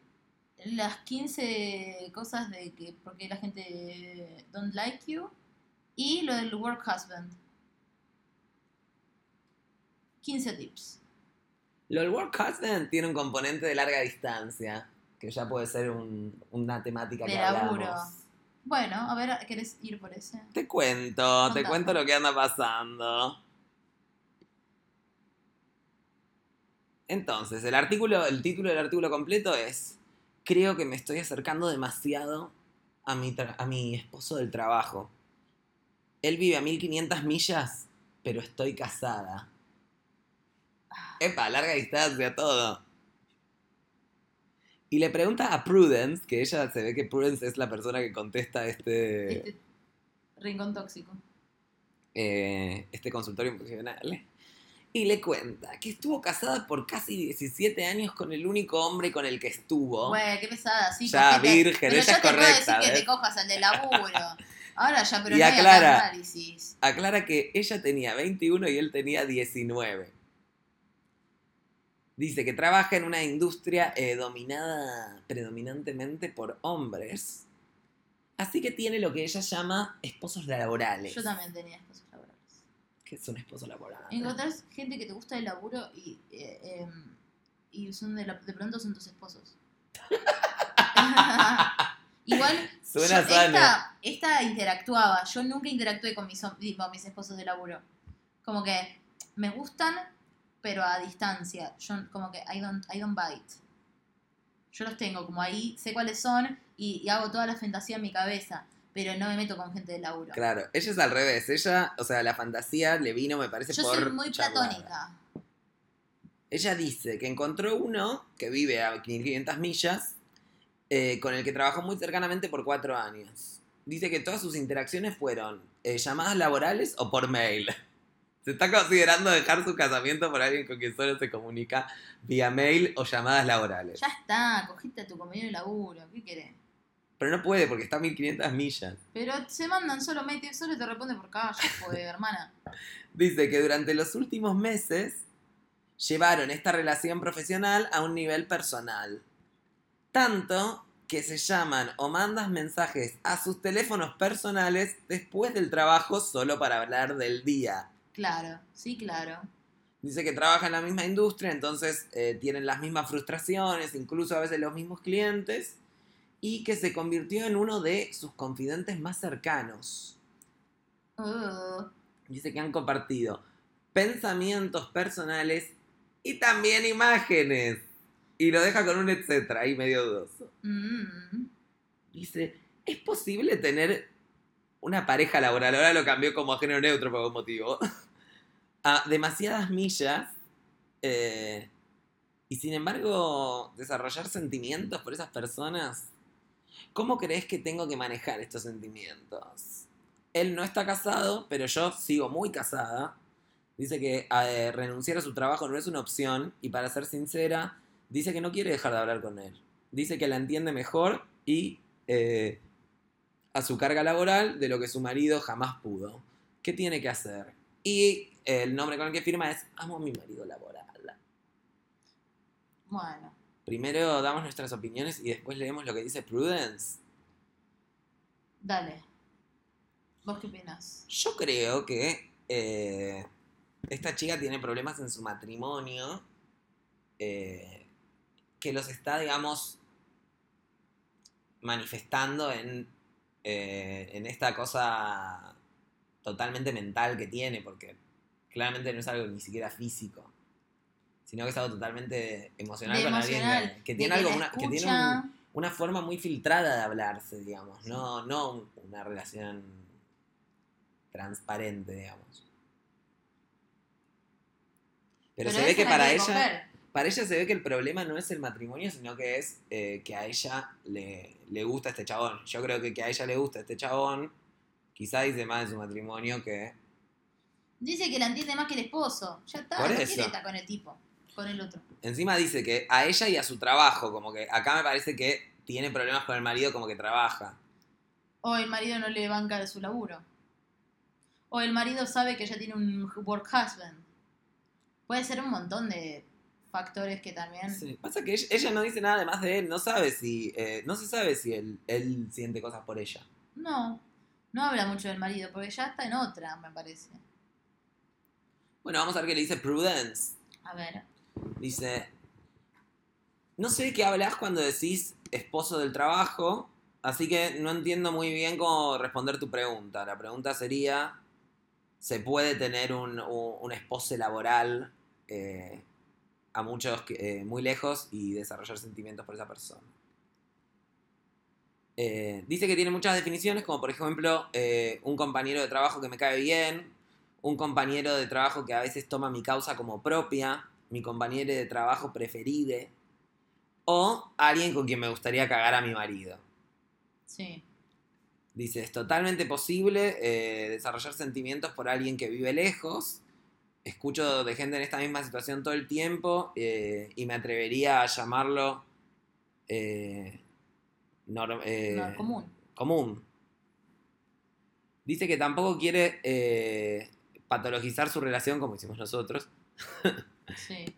las 15 cosas de que porque la gente don't like you y lo del work husband. 15 tips. Lo del work husband tiene un componente de larga distancia, que ya puede ser un- una temática De que laburo. hablamos. Bueno, a ver, ¿querés ir por ese? Te cuento, te cuento lo que anda pasando. Entonces, el artículo, el título del artículo completo es creo que me estoy acercando demasiado a mi, tra- a mi esposo del trabajo. Él vive a 1500 millas, pero estoy casada. Epa, larga distancia, todo. Y le pregunta a Prudence, que ella se ve que Prudence es la persona que contesta este, Este rincón tóxico. eh, este consultorio emocional. Y le cuenta que estuvo casada por casi 17 años con el único hombre con el que estuvo. Güey, qué pesada, sí. Ya, virgen, ella yo es te puedo decir correcta, que ¿ves? te cojas al de laburo. Ahora ya, pero Y no hay aclara. análisis. Aclara que ella tenía 21 y él tenía 19. Dice que trabaja en una industria eh, dominada predominantemente por hombres. Así que tiene lo que ella llama esposos laborales. Yo también tenía esposos laborales. ¿Qué es un esposo laboral? Encontrás gente que te gusta el laburo y, eh, em, y son de, la- de pronto son tus esposos. Igual, Suena yo- sano. esta, esta interactuaba. Yo nunca interactué con mis, con mis esposos de laburo. Como que me gustan, pero a distancia. Yo como que I don't, I don't bite. Yo los tengo como ahí, sé cuáles son y, y hago toda la fantasía en mi cabeza. Pero no me meto con gente de laburo. Claro, ella es al revés. Ella, o sea, la fantasía le vino, me parece, Yo por soy muy charlada. platónica. Ella dice que encontró uno que vive a 500 millas, eh, con el que trabajó muy cercanamente por cuatro años. Dice que todas sus interacciones fueron eh, llamadas laborales o por mail. Se está considerando dejar su casamiento por alguien con quien solo se comunica vía mail o llamadas laborales. Ya está, cogiste a tu compañero de laburo. ¿Qué querés? Pero no puede porque está a 1500 millas. Pero se mandan solo mete, solo te responde por calle, pues, hermana. Dice que durante los últimos meses llevaron esta relación profesional a un nivel personal. Tanto que se llaman o mandas mensajes a sus teléfonos personales después del trabajo solo para hablar del día. Claro, sí, claro. Dice que trabaja en la misma industria, entonces eh, tienen las mismas frustraciones, incluso a veces los mismos clientes, y que se convirtió en uno de sus confidentes más cercanos. Uh, Dice que han compartido pensamientos personales y también imágenes. Y lo deja con un etcétera ahí medio dudoso. mm, Dice, ¿es posible tener una pareja laboral? Ahora lo cambió como a género neutro por algún motivo. A demasiadas millas. eh, y sin embargo, desarrollar sentimientos por esas personas. ¿Cómo crees que tengo que manejar estos sentimientos? Él no está casado, pero yo sigo muy casada. Dice que eh, renunciar a su trabajo no es una opción y para ser sincera, dice que no quiere dejar de hablar con él. Dice que la entiende mejor y eh, a su carga laboral de lo que su marido jamás pudo. ¿Qué tiene que hacer? Y el nombre con el que firma es Amo a mi marido laboral. bueno, Primero damos nuestras opiniones y después leemos lo que dice Prudence. dale. ¿Vos qué opinas? Yo creo que eh, esta chica tiene problemas en su matrimonio eh, que los está, digamos, manifestando en, eh, en esta cosa totalmente mental que tiene, porque claramente no es algo ni siquiera físico, sino que es algo totalmente emocional con alguien emocional, que, tiene algo, una, que tiene un- una forma muy filtrada de hablarse, digamos, no, no un- una relación transparente, digamos. Pero, se ve que para ella, coger. Para ella se ve que el problema no es el matrimonio, sino que es eh, que a ella le, le gusta este chabón. Yo creo que que a ella le gusta este chabón, quizá dice más de su matrimonio que... Dice que la entiende más que el esposo. Ya está, Por no eso. quiere estar con el tipo, con el otro. Encima dice que a ella y a su trabajo, como que acá me parece que tiene problemas con el marido como que trabaja. O el marido no le banca de su laburo. O el marido sabe que ella tiene un work husband. Puede ser un montón de factores que también. Sí, Pasa que ella, ella no dice nada además de él, no sabe si, eh, no se sabe si él, él siente cosas por ella. No, no habla mucho del marido, porque ya está en otra, me parece. Bueno, vamos a ver qué le dice Prudence. A ver. Dice, no sé de qué hablas cuando decís esposo del trabajo, así que no entiendo muy bien cómo responder tu pregunta. La pregunta sería, ¿se puede tener un, un, un esposo laboral eh, a muchos, eh, muy lejos y desarrollar sentimientos por esa persona? Eh, dice que tiene muchas definiciones, como por ejemplo eh, un compañero de trabajo que me cae bien, un compañero de trabajo que a veces toma mi causa como propia, mi compañero de trabajo preferido, o alguien con quien me gustaría cagar a mi marido. Sí. Dice, es totalmente posible desarrollar sentimientos por alguien que vive lejos. Escucho de gente en esta misma situación todo el tiempo eh, y me atrevería a llamarlo eh, eh, No, común. común. Dice que tampoco quiere eh, patologizar su relación como hicimos nosotros. Sí.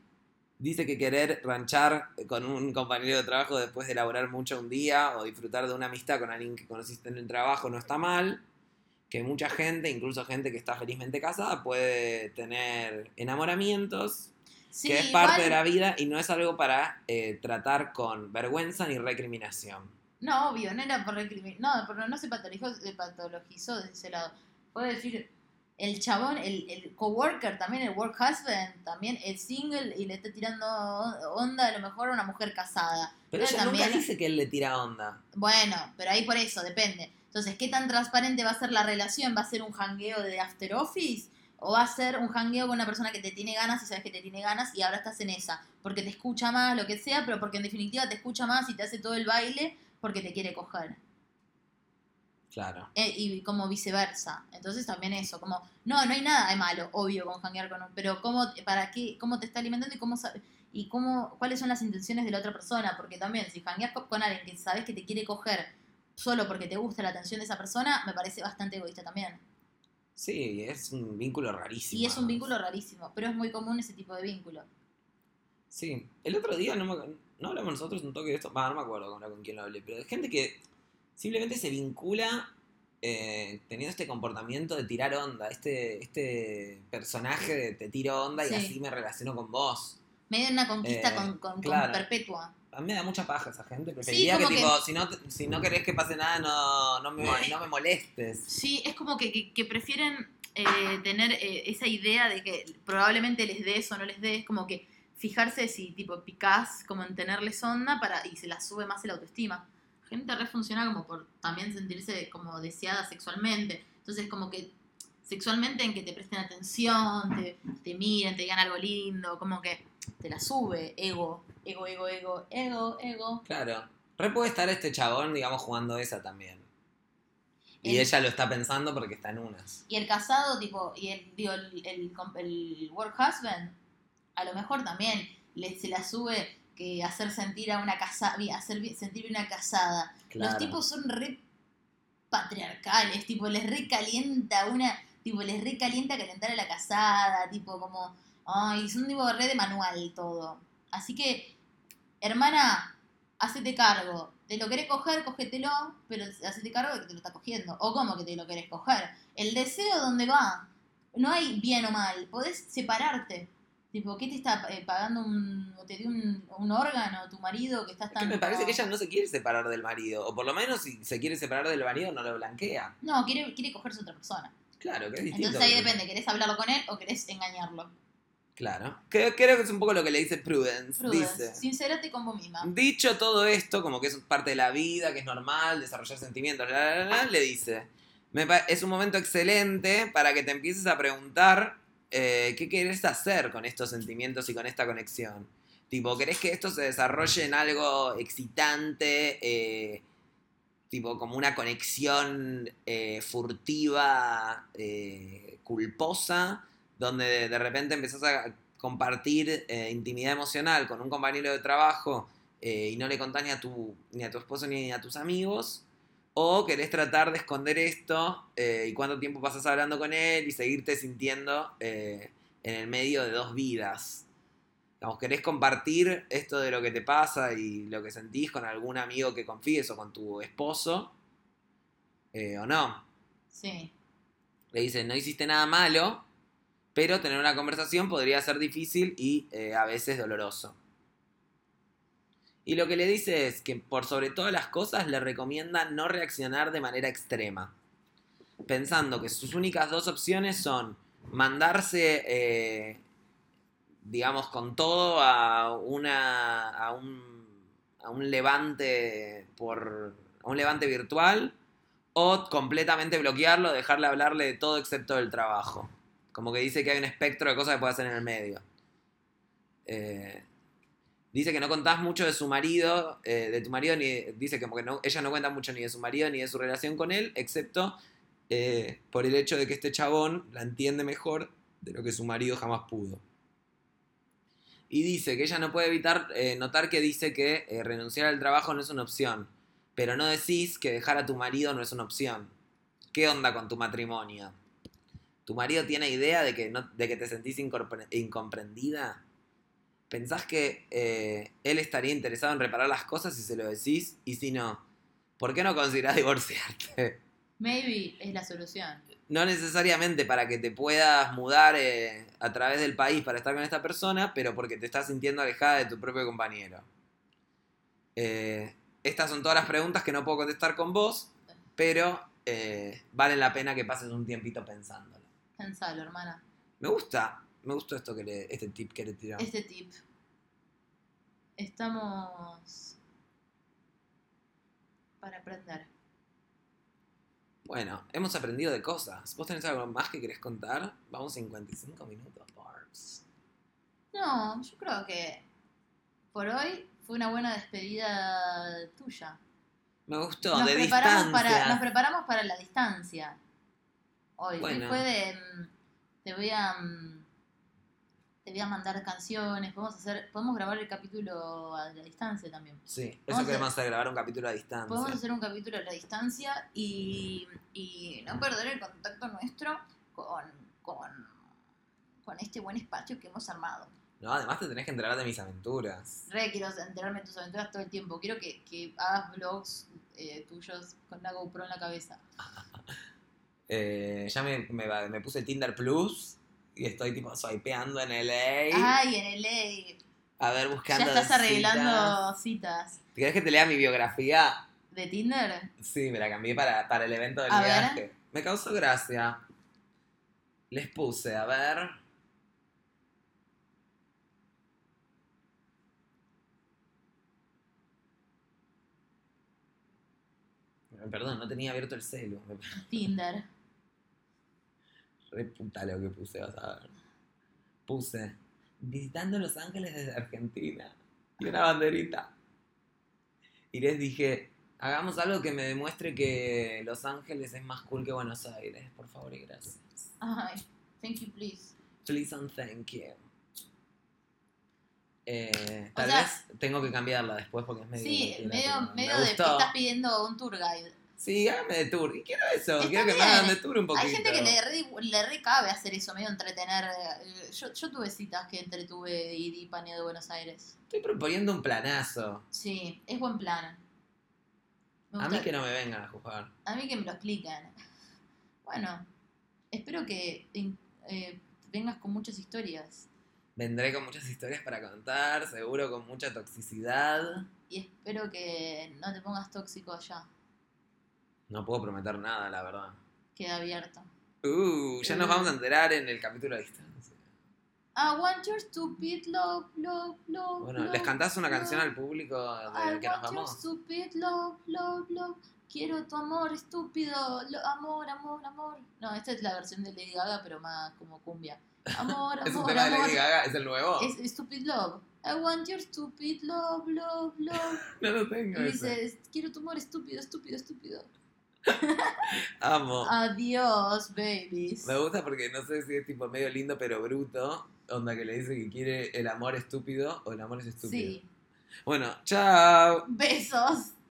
Dice que querer ranchar con un compañero de trabajo después de laborar mucho un día o disfrutar de una amistad con alguien que conociste en el trabajo no está mal. Que mucha gente, incluso gente que está felizmente casada, puede tener enamoramientos, Sí, que es parte igual- de la vida y no es algo para eh, tratar con vergüenza ni recriminación. No, obvio, no era por recrimin- No, pero no se patologizó, se patologizó de ese lado. Puedo decir, el chabón, el, el coworker también, el work husband, también es single y le está tirando onda a lo mejor a una mujer casada. Pero ella también- nunca dice que él le tira onda. Bueno, pero ahí por eso, depende. Entonces, ¿qué tan transparente va a ser la relación? ¿Va a ser un jangueo de after office? ¿O va a ser un jangueo con una persona que te tiene ganas y sabes que te tiene ganas y ahora estás en esa? Porque te escucha más, lo que sea, pero porque en definitiva te escucha más y te hace todo el baile porque te quiere coger. Claro. Eh, y como viceversa. Entonces también eso, como, no, no hay nada de malo, obvio, con janguear con un, pero cómo, para qué, cómo te está alimentando y cómo y cómo, cuáles son las intenciones de la otra persona, porque también si jangueas co- con alguien que sabes que te quiere coger solo porque te gusta la atención de esa persona, me parece bastante egoísta también. Sí, es un vínculo rarísimo. Y es un vínculo rarísimo, pero es muy común ese tipo de vínculo. Sí, el otro día no, me- no hablamos nosotros un toque de esto, bah, no me acuerdo con, con quién lo hablé, pero de gente que simplemente se vincula eh, teniendo este comportamiento de tirar onda, este, este personaje de te tiro onda Sí. y así me relaciono con vos. Medio una conquista Eh, con, con- con perpetua. A mí me da mucha paja esa gente, preferiría como que, si no, si no querés que pase nada, no, no, me, no me molestes. Sí, es como que, que- que prefieren eh, tener eh, esa idea de que probablemente les des o no les des, como que fijarse si tipo picás como en tenerles onda para y se la sube más el autoestima. Gente re funciona como por también sentirse como deseada sexualmente. Entonces como que sexualmente en que te presten atención, te, te miren, te digan algo lindo, como que te la sube, ego, ego, ego, ego, ego, ego. Claro. Re puede estar este chabón, digamos, jugando esa también. Y El- ella lo está pensando porque está en unas. Y el casado, tipo, y el, digo, el, el, work husband, a lo mejor también le, se la sube que hacer sentir a una casada, hacer sentir una casada. Claro. Los tipos son re patriarcales, tipo, les recalienta una, tipo, les recalienta calentar a la casada, tipo, como, ay, son tipo re de manual todo. Así que, hermana, hacete cargo. Te lo querés coger, cógetelo, pero hacete cargo de que te lo está cogiendo. O cómo que te lo querés coger. El deseo, ¿dónde va? No hay bien o mal. Podés separarte. Tipo, ¿qué te está eh, pagando un, o te dio un, un órgano tu marido que estás Es que tan... me parece que ella no se quiere separar del marido. O por lo menos si se quiere separar del marido no lo blanquea. No, quiere, quiere cogerse a otra persona. Claro, que es distinto. Entonces ahí porque- depende, ¿querés hablarlo con él o querés engañarlo? Claro. Creo que es un poco lo que le dice Prudence. Prudence, Dice. sincérate con vos misma. Dicho todo esto, como que es parte de la vida, que es normal desarrollar sentimientos, la, la, la, le dice, "Me pa- es un momento excelente para que te empieces a preguntar eh, qué querés hacer con estos sentimientos y con esta conexión. Tipo, ¿querés que esto se desarrolle en algo excitante? eh, tipo, como una conexión eh, furtiva, eh, culposa, donde de, repente empezás a compartir eh, intimidad emocional con un compañero de trabajo eh, y no le contás ni a, tu, ni a tu esposo ni a tus amigos, o querés tratar de esconder esto y cuánto tiempo pasas hablando con él y seguirte sintiendo en el medio de dos vidas. Digamos, querés compartir esto de lo que te pasa y lo que sentís con algún amigo que confíes o con tu esposo, eh, o no. Sí. Le dice, no hiciste nada malo, pero tener una conversación podría ser difícil y eh, a veces doloroso. Y lo que le dice es que por sobre todas las cosas le recomienda no reaccionar de manera extrema, pensando que sus únicas dos opciones son mandarse, eh, digamos, con todo a, una, a, un, levante por a un levante virtual, o completamente bloquearlo, dejarle hablarle de todo excepto del trabajo. Como que dice que hay un espectro de cosas que puede hacer en el medio. Eh, dice que no contás mucho de su marido, eh, de tu marido, ni dice que, como que no, ella no cuenta mucho ni de su marido ni de su relación con él, excepto eh, por el hecho de que este chabón la entiende mejor de lo que su marido jamás pudo. Y dice que ella no puede evitar eh, notar que dice que eh, renunciar al trabajo no es una opción, pero no decís que dejar a tu marido no es una opción. ¿Qué onda con tu matrimonio? ¿Tu marido tiene idea de que, no, de que te sentís incomprendida? ¿Pensás que eh, él estaría interesado en reparar las cosas si se lo decís? Y si no, ¿por qué no considerás divorciarte? Maybe es la solución. No necesariamente para que te puedas mudar eh, a través del país para estar con esta persona, pero porque te estás sintiendo alejada de tu propio compañero. Eh, estas son todas las preguntas que no puedo contestar con vos, pero eh, vale la pena que pases un tiempito pensándolo. Pensalo, hermana. Me gusta, me gustó esto que le, este tip que le tiramos. Este tip. Estamos para aprender. Bueno, hemos aprendido de cosas. ¿Vos tenés algo más que querés contar? Vamos 55 minutos, Barbs. No, yo creo que por hoy fue una buena despedida tuya. Me gustó, nos, de preparamos distancia. para, nos preparamos para la distancia. Hoy, Bueno. fue de. mm, Te voy a. Te voy a mandar canciones. Podemos hacer. Podemos grabar el capítulo a la distancia también. Sí, eso a- queremos hacer, grabar un capítulo a distancia. Podemos hacer un capítulo a la distancia y, y no perder el contacto nuestro con, con, con este buen espacio que hemos armado. No, además te tenés que enterar de mis aventuras. Re quiero enterarme de tus aventuras todo el tiempo. Quiero que, que hagas vlogs eh, tuyos con la GoPro en la cabeza. Eh, ya me, me, me puse Tinder Plus y estoy tipo swipeando en LA. Ay, en LA. A ver, Ya buscando. estás citas. arreglando citas. ¿Querés que te lea mi biografía? ¿De Tinder? Sí, me la cambié para, para el evento del A ver. viaje. Me causó gracia. Les puse, a ver. Perdón, no tenía abierto el celu. Tinder. Re puta lo que puse, vas a ver. Puse visitando Los Ángeles desde Argentina. Y una banderita. Y les dije, hagamos algo que me demuestre que Los Ángeles es más cool que Buenos Aires. Por favor y gracias. Ay, thank you, please. Please and thank you. Eh, O tal sea- vez tengo que cambiarla después porque es medio. Sí, medio, medio me de estás pidiendo un tour guide. Sí, hágame de tour. Y quiero eso, Está quiero que me hagan de tour un poquito. Hay gente que le, re, le recabe hacer eso, medio entretener. eh, Yo, yo tuve citas que entretuve y di paneo de Buenos Aires. Estoy proponiendo un planazo. Sí, es buen plan. A mí que no me vengan a juzgar. a mí que me lo expliquen. Bueno, espero que eh, vengas con muchas historias. Vendré con muchas historias para contar, seguro con mucha toxicidad. Y espero que no te pongas tóxico allá. No puedo prometer nada, la verdad. Queda abierto. Uh, ya nos Uh. vamos a enterar en el capítulo de distancia. I want your stupid love, love, love. Bueno, love, ¿les cantás una love. canción al público I de que nos want your vamos? stupid love, love, love. Quiero tu amor estúpido. Lo- amor, amor, amor. No, esta es la versión de Lady Gaga, pero más como cumbia. Amor, ¿Es un amor, tema de amor. Lady Gaga? ¿Es el nuevo? Es Stupid Love. I want your stupid love, love, love. No lo tengo Y ese. dices, quiero tu amor estúpido, estúpido, estúpido. Amo. Adiós, babies. Me gusta porque no sé si es tipo medio lindo pero bruto. Onda que le dice que quiere el amor estúpido o el amor es estúpido. Sí. Bueno, chao. Besos.